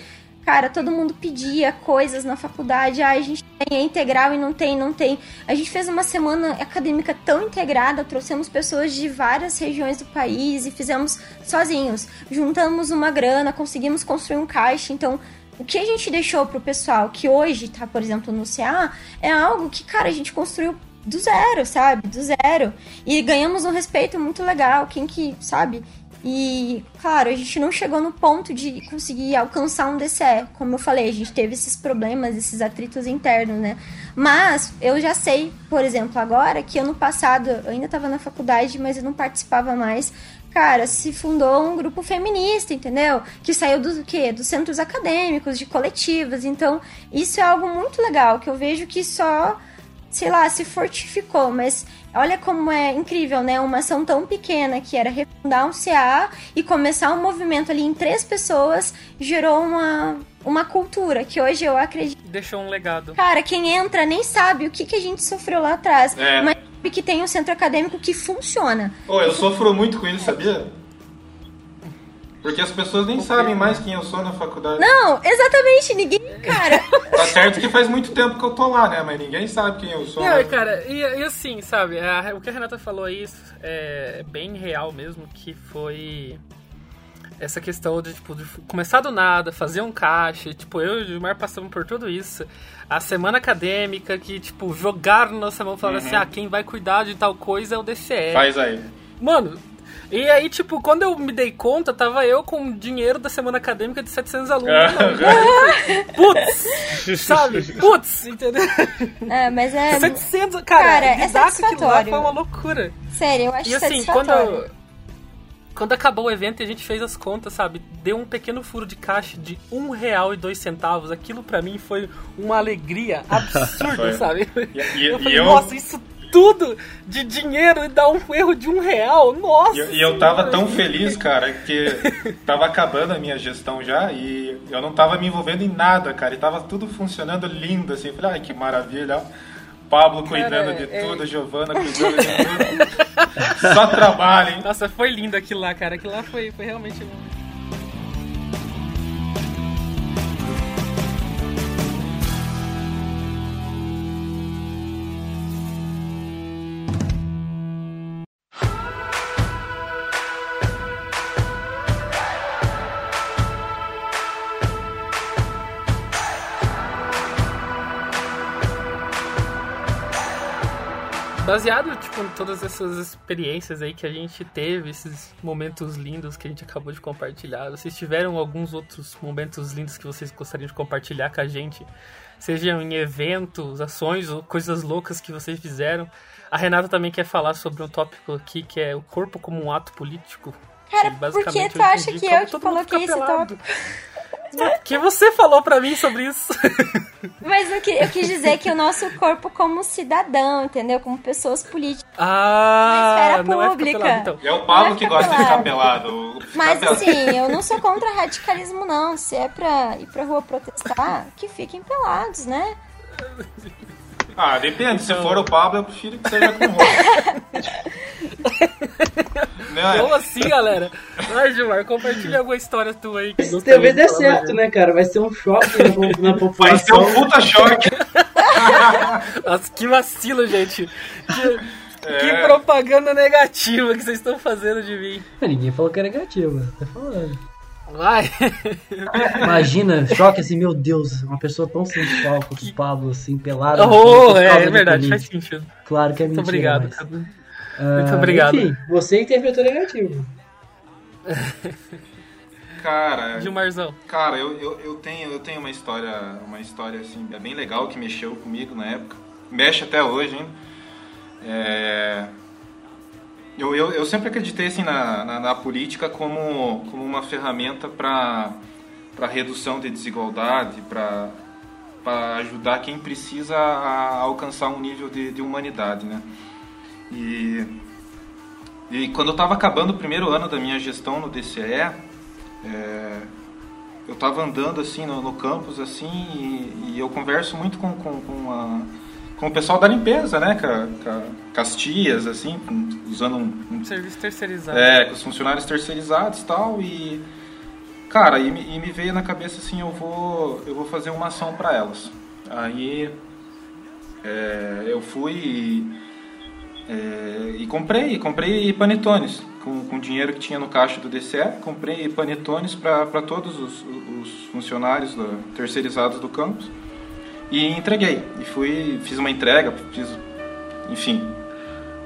cara, todo mundo pedia coisas na faculdade, ah, a gente tem é integral e não tem, não tem. A gente fez uma semana acadêmica tão integrada, trouxemos pessoas de várias regiões do país e fizemos sozinhos. Juntamos uma grana, conseguimos construir um caixa, então o que a gente deixou pro pessoal que hoje tá, por exemplo, no CA, é algo que, cara, a gente construiu do zero, sabe? Do zero. E ganhamos um respeito muito legal. Quem que, sabe? E, claro, a gente não chegou no ponto de conseguir alcançar um DCE. Como eu falei, a gente teve esses problemas, esses atritos internos, né? Mas eu já sei, por exemplo, agora que ano passado eu ainda estava na faculdade, mas eu não participava mais. Cara, se fundou um grupo feminista, entendeu? Que saiu do quê? Dos centros acadêmicos, de coletivas. Então, isso é algo muito legal que eu vejo que só sei lá, se fortificou, mas olha como é incrível, né? Uma ação tão pequena que era refundar um CA e começar um movimento ali em três pessoas gerou uma, uma cultura que hoje eu acredito. Deixou um legado. Cara, quem entra nem sabe o que, que a gente sofreu lá atrás, é. mas sabe que tem um centro acadêmico que funciona. Oh, eu sofro muito com isso, sabia? Porque as pessoas nem sabem mais quem eu sou na faculdade. Não, exatamente, ninguém, cara. tá certo que faz muito tempo que eu tô lá, né? Mas ninguém sabe quem eu sou. Não, né? cara, e, e, assim, sabe, a, o que a Renata falou aí é bem real mesmo, que foi essa questão de, tipo, de começar do nada, fazer um caixa, tipo, eu e o Gilmar passamos por tudo isso. A semana acadêmica, que, tipo, jogaram na nossa mão falando uhum. assim, ah, quem vai cuidar de tal coisa é o DCE. Faz aí. Mano, e aí, tipo, quando eu me dei conta, tava eu com dinheiro da semana acadêmica de 700 alunos. Ah, Putz! sabe? Putz, entendeu? É, mas é... 700, cara, cara é satisfatório. foi uma loucura. Sério, eu acho e, assim, quando, quando acabou o evento e a gente fez as contas, sabe? Deu um pequeno furo de caixa de um real e dois centavos. Aquilo para mim foi uma alegria absurda, sabe? E, e, eu falei, eu... nossa, isso tudo de dinheiro e dar um erro de um real. Nossa! E, e eu tava tão feliz, cara, que tava acabando a minha gestão já e eu não tava me envolvendo em nada, cara. E tava tudo funcionando lindo, assim. Eu falei, ai, que maravilha. Pablo cuidando cara, de é... tudo, Giovana cuidando de tudo. Só trabalho, hein? Nossa, foi lindo aquilo lá, cara. Aquilo lá foi, foi realmente baseado tipo, em todas essas experiências aí que a gente teve, esses momentos lindos que a gente acabou de compartilhar, vocês tiveram alguns outros momentos lindos que vocês gostariam de compartilhar com a gente? Sejam em eventos, ações ou coisas loucas que vocês fizeram. A Renata também quer falar sobre um tópico aqui que é o corpo como um ato político. Cara, por que tu acha que eu que coloquei esse tópico? que você falou para mim sobre isso? Mas eu, que, eu quis dizer que o nosso corpo como cidadão, entendeu? Como pessoas políticas. Ah, não pública. É, pelado, então. é o Pablo é que gosta pelado. de ficar pelado. Mas pelado. assim, eu não sou contra radicalismo, não. Se é pra ir pra rua protestar, que fiquem pelados, né? Ah, depende. Se for o Pablo, eu prefiro que seja com roupa. Não, é. Como assim, galera? Vai, Gilmar, compartilha alguma história tua aí. Que Talvez dê certo, né, cara? Vai ser um choque na, população. Vai ser um puta choque. Nossa, que vacilo, gente. Que, é. que propaganda negativa que vocês estão fazendo de mim. Ninguém falou que é negativa, tá falando. Vai! Imagina, choque assim, meu Deus, uma pessoa tão sensual quanto o Pablo, assim, pelado. Oh, é, é verdade, faz sentido. Claro que é mentira. Muito obrigado, mas... Muito uh, obrigado. Enfim, você interpretou negativo. Cara. Gilmarzão. Cara, eu, eu, eu, tenho, eu tenho uma história, uma história assim, é bem legal que mexeu comigo na época. Mexe até hoje, hein? É, eu, eu, eu sempre acreditei assim, na, na, na política como, como uma ferramenta para redução de desigualdade, para ajudar quem precisa a alcançar um nível de, de humanidade, né? E, e quando eu estava acabando o primeiro ano da minha gestão no DCE, é, eu estava andando assim no, no campus assim e, e, eu converso muito com, com, com, a, com o pessoal da limpeza, né, com, com as tias, assim, usando um, um serviço terceirizado. É, com os funcionários terceirizados e tal e cara, e, e me veio na cabeça assim, eu vou eu vou fazer uma ação para elas. Aí é, eu fui e é, e comprei, comprei panetones com, com o dinheiro que tinha no caixa do DCE, comprei panetones para todos os, os funcionários do, terceirizados do campus e entreguei. E fui, fiz uma entrega, fiz, enfim.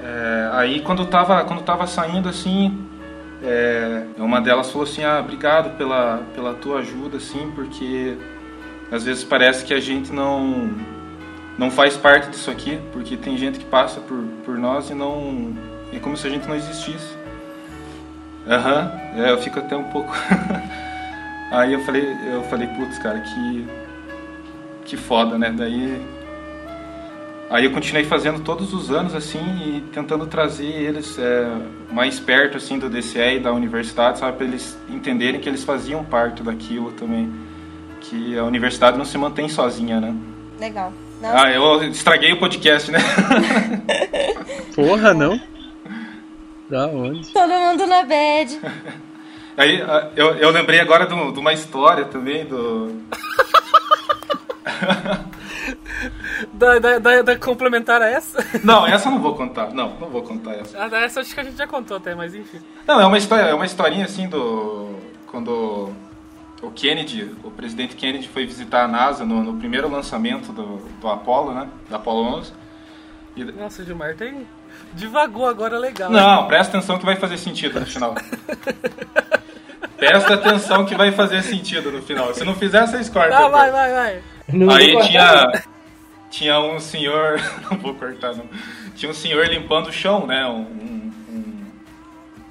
É, aí quando eu tava, quando tava saindo assim, é, uma delas falou assim, ah, obrigado pela, pela tua ajuda, assim, porque às vezes parece que a gente não não faz parte disso aqui, porque tem gente que passa por, por nós e não. É como se a gente não existisse. Aham, uhum, é, eu fico até um pouco. Aí eu falei, eu falei, putz, cara, que. Que foda, né? Daí. Aí eu continuei fazendo todos os anos assim e tentando trazer eles é, mais perto assim do DCE e da universidade, sabe, para eles entenderem que eles faziam parte daquilo também, que a universidade não se mantém sozinha, né? Legal. Nossa. Ah, eu estraguei o podcast, né? Porra, não. Da onde? Todo mundo na bad. Aí, ah, eu, eu lembrei agora de, uma história também do. Da, da, da, da, complementar a essa? Não, essa eu não vou contar. Não, não vou contar essa. Ah, essa acho que a gente já contou até, mas enfim. Não, é uma história, é uma historinha assim do. Quando o Kennedy, o presidente Kennedy foi visitar a NASA no, no primeiro lançamento do, do Apollo, né? Da Apollo 11. E... Nossa, Gilmar, tem... Divagou agora legal. Não, hein? presta atenção que vai fazer sentido no final. presta atenção que vai fazer sentido no final. Se não fizer, vocês cortam. Tá, vai, vai, vai. Não Aí tinha, tinha um senhor... Não vou cortar, não. Tinha um senhor limpando o chão, né? Um, um,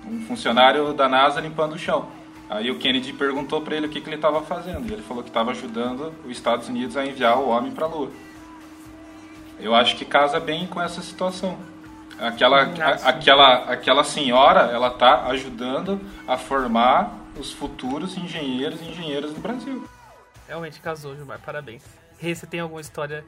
um funcionário da NASA limpando o chão. Aí o Kennedy perguntou para ele o que, que ele estava fazendo. E ele falou que estava ajudando os Estados Unidos a enviar o homem para a Lua. Eu acho que casa bem com essa situação. Aquela, a, aquela, aquela senhora, ela tá ajudando a formar os futuros engenheiros e engenheiras do Brasil. Realmente casou, Gilmar. Parabéns. Rê, você tem alguma história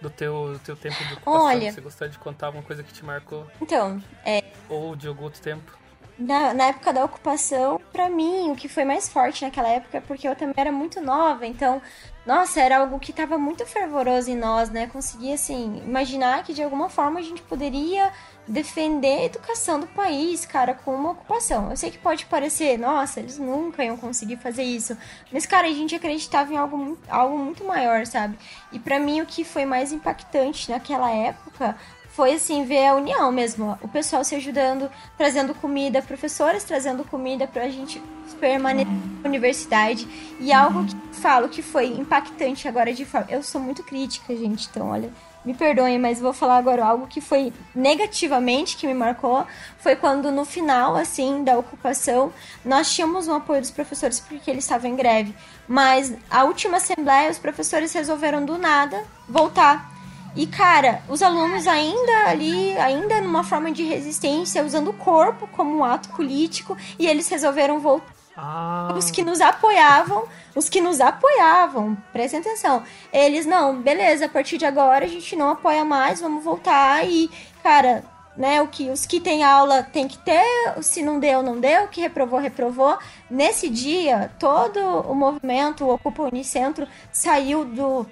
do teu, do teu tempo de ocupação? Olha, você gostaria de contar alguma coisa que te marcou? Então, é... Ou de algum outro tempo? na, na, época da ocupação, para mim, o que foi mais forte naquela época, porque eu também era muito nova, então, nossa, era algo que estava muito fervoroso em nós, né? Conseguia, assim, imaginar que de alguma forma a gente poderia defender a educação do país, cara, com uma ocupação. Eu sei que pode parecer, nossa, eles nunca iam conseguir fazer isso, mas, cara, a gente acreditava em algo, algo muito maior, sabe? E para mim, o que foi mais impactante naquela época foi assim ver a união mesmo, o pessoal se ajudando, trazendo comida, professores trazendo comida pra gente permanecer na universidade. E algo que falo que foi impactante agora de forma. Eu sou muito crítica, gente, então olha. Me perdoem, mas vou falar agora algo que foi negativamente que me marcou. Foi quando no final, assim, da ocupação, nós tínhamos um apoio dos professores porque eles estavam em greve. Mas a última assembleia, os professores resolveram do nada voltar e, cara, os alunos ainda ali, ainda numa forma de resistência, usando o corpo como um ato político, e eles resolveram voltar. Ah. Os que nos apoiavam, os que nos apoiavam, prestem atenção. Eles, não, beleza, a partir de agora a gente não apoia mais, vamos voltar e, cara, né, o que os que têm aula tem que ter, se não deu, não deu, o que reprovou, reprovou. Nesse dia, todo o movimento, o Ocupa Unicentro, saiu do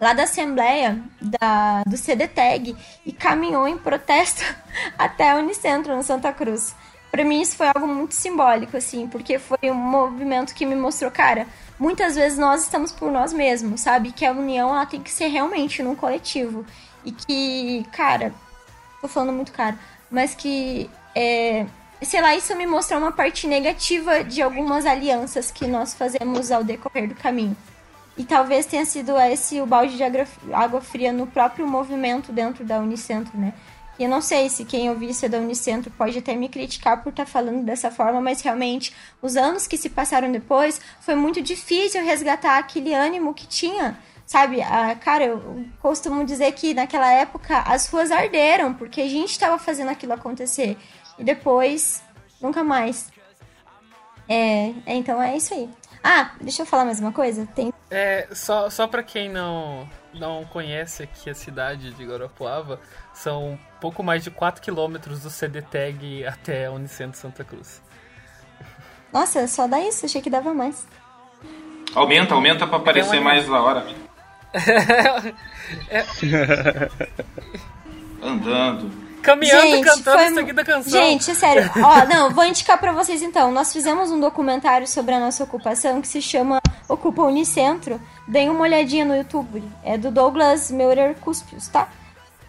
lá da Assembleia da, do CDTEG e caminhou em protesto até a Unicentro, no Santa Cruz. Para mim isso foi algo muito simbólico, assim, porque foi um movimento que me mostrou, cara, muitas vezes nós estamos por nós mesmos, sabe? Que a união ela tem que ser realmente num coletivo. E que, cara, tô falando muito caro, mas que, é, sei lá, isso me mostrou uma parte negativa de algumas alianças que nós fazemos ao decorrer do caminho. E talvez tenha sido esse o balde de água fria no próprio movimento dentro da Unicentro, né? E eu não sei se quem ouvir isso é da Unicentro pode até me criticar por estar tá falando dessa forma, mas realmente, os anos que se passaram depois, foi muito difícil resgatar aquele ânimo que tinha. Sabe, a, cara, eu costumo dizer que naquela época as ruas arderam, porque a gente estava fazendo aquilo acontecer. E depois, nunca mais. É, é, então é isso aí. Ah, deixa eu falar mais uma coisa. Tem... É, só, só pra quem não, não conhece aqui a cidade de Guarapuava, são pouco mais de 4 quilômetros do CDTEG até a Unicentro Santa Cruz. Nossa, só dá isso? Achei que dava mais. Aumenta, aumenta pra aparecer mais na hora. é... Andando. Caminhando gente, cantando foi... seguida canção. Gente, sério. Ó, não, vou indicar para vocês então. Nós fizemos um documentário sobre a nossa ocupação que se chama Ocupa Unicentro. Deem uma olhadinha no YouTube. É do Douglas Meurer Cuspios, tá?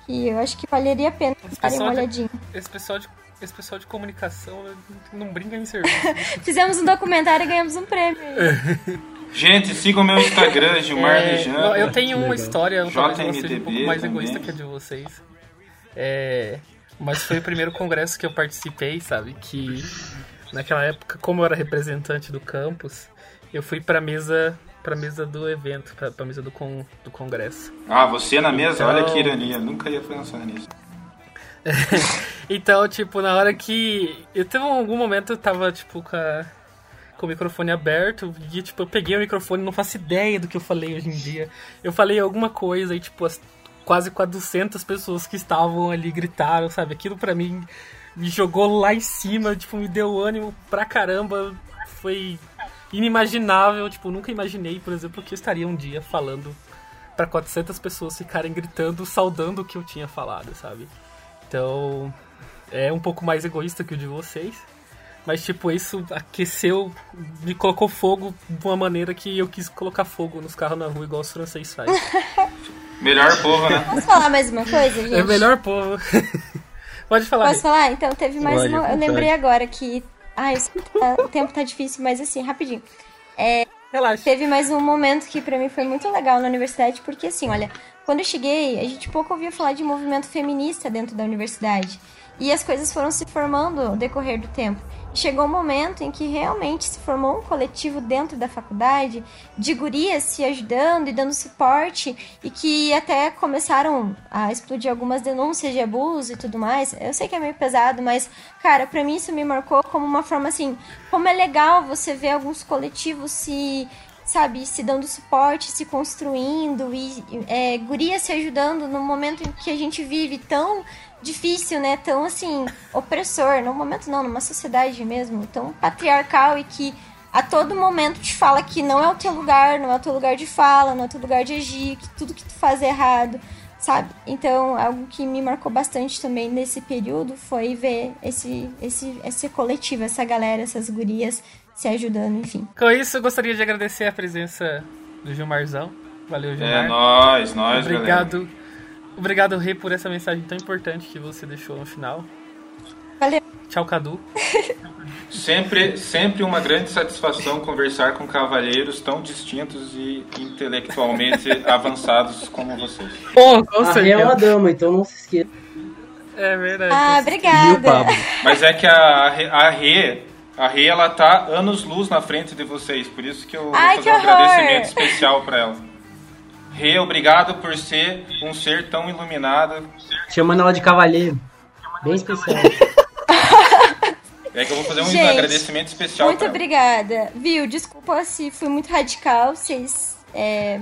E eu acho que valeria a pena darem uma olhadinha. esse pessoal de esse pessoal de comunicação não brinca em serviço. Fizemos um documentário e ganhamos um prêmio. Gente, sigam meu Instagram, Gilmar é, Eu tenho uma história, talvez um pouco mais egoísta que a de vocês. É, mas foi o primeiro congresso que eu participei, sabe? Que naquela época, como eu era representante do campus, eu fui pra mesa pra mesa do evento, pra, pra mesa do, con, do congresso. Ah, você na mesa? Então... Olha que ironia, nunca ia pensar nisso. então, tipo, na hora que. Eu teve algum momento eu tava, tipo, com, a, com o microfone aberto e, tipo, eu peguei o microfone não faço ideia do que eu falei hoje em dia. Eu falei alguma coisa e, tipo, as quase 400 pessoas que estavam ali gritaram, sabe? Aquilo para mim me jogou lá em cima, tipo, me deu ânimo pra caramba. Foi inimaginável, tipo, nunca imaginei, por exemplo, que eu estaria um dia falando para 400 pessoas ficarem gritando, saudando o que eu tinha falado, sabe? Então, é um pouco mais egoísta que o de vocês. Mas, tipo, isso aqueceu, me colocou fogo de uma maneira que eu quis colocar fogo nos carros na rua, igual os franceses fazem. Melhor povo, né? Posso falar mais uma coisa, gente? É melhor povo. Pode falar. Posso aí. falar? Então, teve mais Pode, uma. Eu lembrei agora que. Ai, tá... o tempo tá difícil, mas assim, rapidinho. É, Relaxa. Teve mais um momento que para mim foi muito legal na universidade, porque assim, olha, quando eu cheguei, a gente pouco ouvia falar de movimento feminista dentro da universidade. E as coisas foram se formando ao decorrer do tempo chegou um momento em que realmente se formou um coletivo dentro da faculdade de gurias se ajudando e dando suporte e que até começaram a explodir algumas denúncias de abuso e tudo mais. Eu sei que é meio pesado, mas, cara, para mim isso me marcou como uma forma assim, como é legal você ver alguns coletivos se sabe, se dando suporte, se construindo e é, gurias se ajudando no momento em que a gente vive tão difícil, né? Tão assim, opressor. No momento não, numa sociedade mesmo, tão patriarcal e que a todo momento te fala que não é o teu lugar, não é o teu lugar de fala, não é o teu lugar de agir, que tudo que tu faz é errado, sabe? Então, algo que me marcou bastante também nesse período foi ver esse, esse, esse coletivo, essa galera, essas gurias se ajudando, enfim. Com isso, eu gostaria de agradecer a presença do Gilmarzão. Valeu, Gilmar. É, nós, nós, Obrigado. Galera Obrigado, Rei, por essa mensagem tão importante que você deixou no final. Valeu. Tchau, Cadu. Sempre, sempre uma grande satisfação conversar com cavalheiros tão distintos e intelectualmente avançados como vocês. Pô, com é uma dama, então não se esqueça. É verdade. Ah, obrigada. Mas é que a, a Rê, a Rê, ela tá anos luz na frente de vocês, por isso que eu Ai, vou fazer um agradecimento especial para ela. Rê, obrigado por ser um ser tão iluminado. Chamando ela de cavalheiro. Bem especial. É que eu vou fazer um Gente, agradecimento especial. Muito obrigada. Viu? Desculpa se fui muito radical. Vocês. É...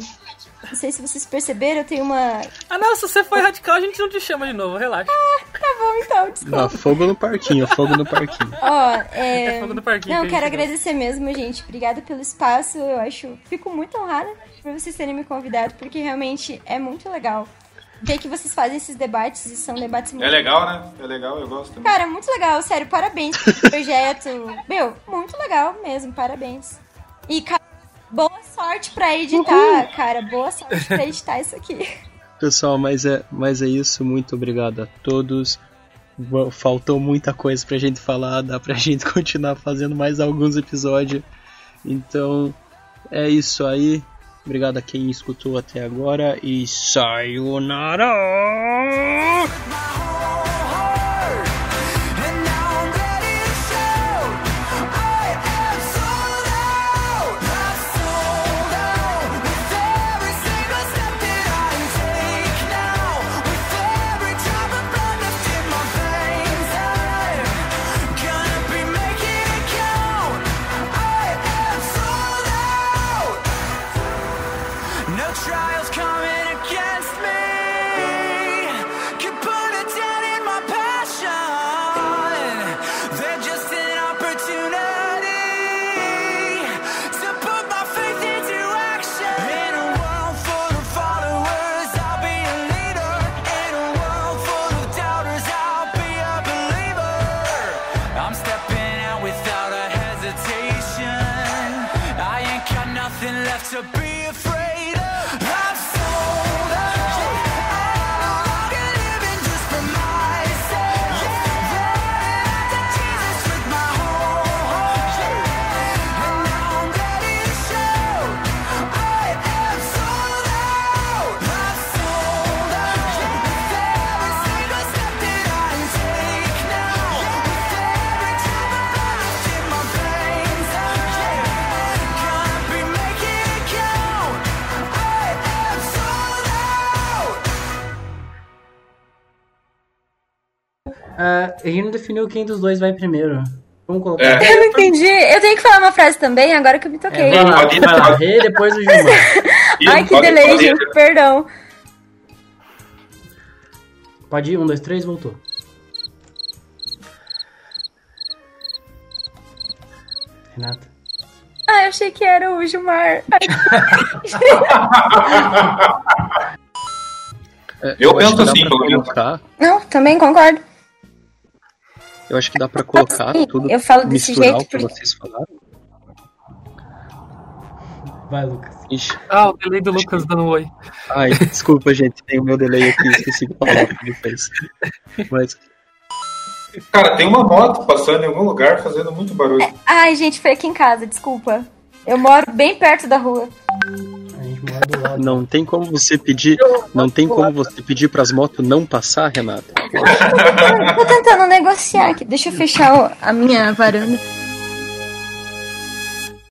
Não sei se vocês perceberam, eu tenho uma. Ah, não, se você foi radical, a gente não te chama de novo, relaxa. Ah, tá bom então, desculpa. Não, fogo no parquinho, fogo no parquinho. Ó, é. é fogo no parquinho. Não, que quero agradecer mesmo, gente. Obrigada pelo espaço. Eu acho. Fico muito honrada por vocês terem me convidado, porque realmente é muito legal ver que vocês fazem esses debates e são debates muito. É legal, né? É legal, eu gosto também. Cara, muito legal, sério, parabéns pelo projeto. Meu, muito legal mesmo, parabéns. E, cara, boa sorte pra editar, Uhul. cara, boa sorte pra editar isso aqui. Pessoal, mas é, mas é isso, muito obrigado a todos. Faltou muita coisa pra gente falar, dá pra gente continuar fazendo mais alguns episódios. Então, é isso aí. Obrigado a quem escutou até agora e sayonara! A gente não definiu quem dos dois vai primeiro. Vamos colocar. É. Eu não entendi. Eu tenho que falar uma frase também, agora que eu me toquei. É, vai lá, vai lá. Rê, depois o Gilmar. Ai, que delay, gente. Perdão. Pode ir, um, dois, três, voltou. Renata. Ah, eu achei que era o Gilmar. eu, penso assim, colocar. Não, também concordo. Eu acho que dá pra colocar Sim, tudo. Eu falo desse jeito que porque... vocês falaram. Vai, Lucas. Ixi. Ah, o delay do Lucas dando um oi. Ai, desculpa, gente. Tem o meu delay aqui. Esqueci de falar o que ele fez. Mas. Cara, tem uma moto passando em algum lugar fazendo muito barulho. Ai, gente, foi aqui em casa, desculpa. Eu moro bem perto da rua. Não tem como você pedir, não tem como você pedir para as motos não passar, Renata. Tô tentando negociar aqui. Deixa eu fechar a minha varanda.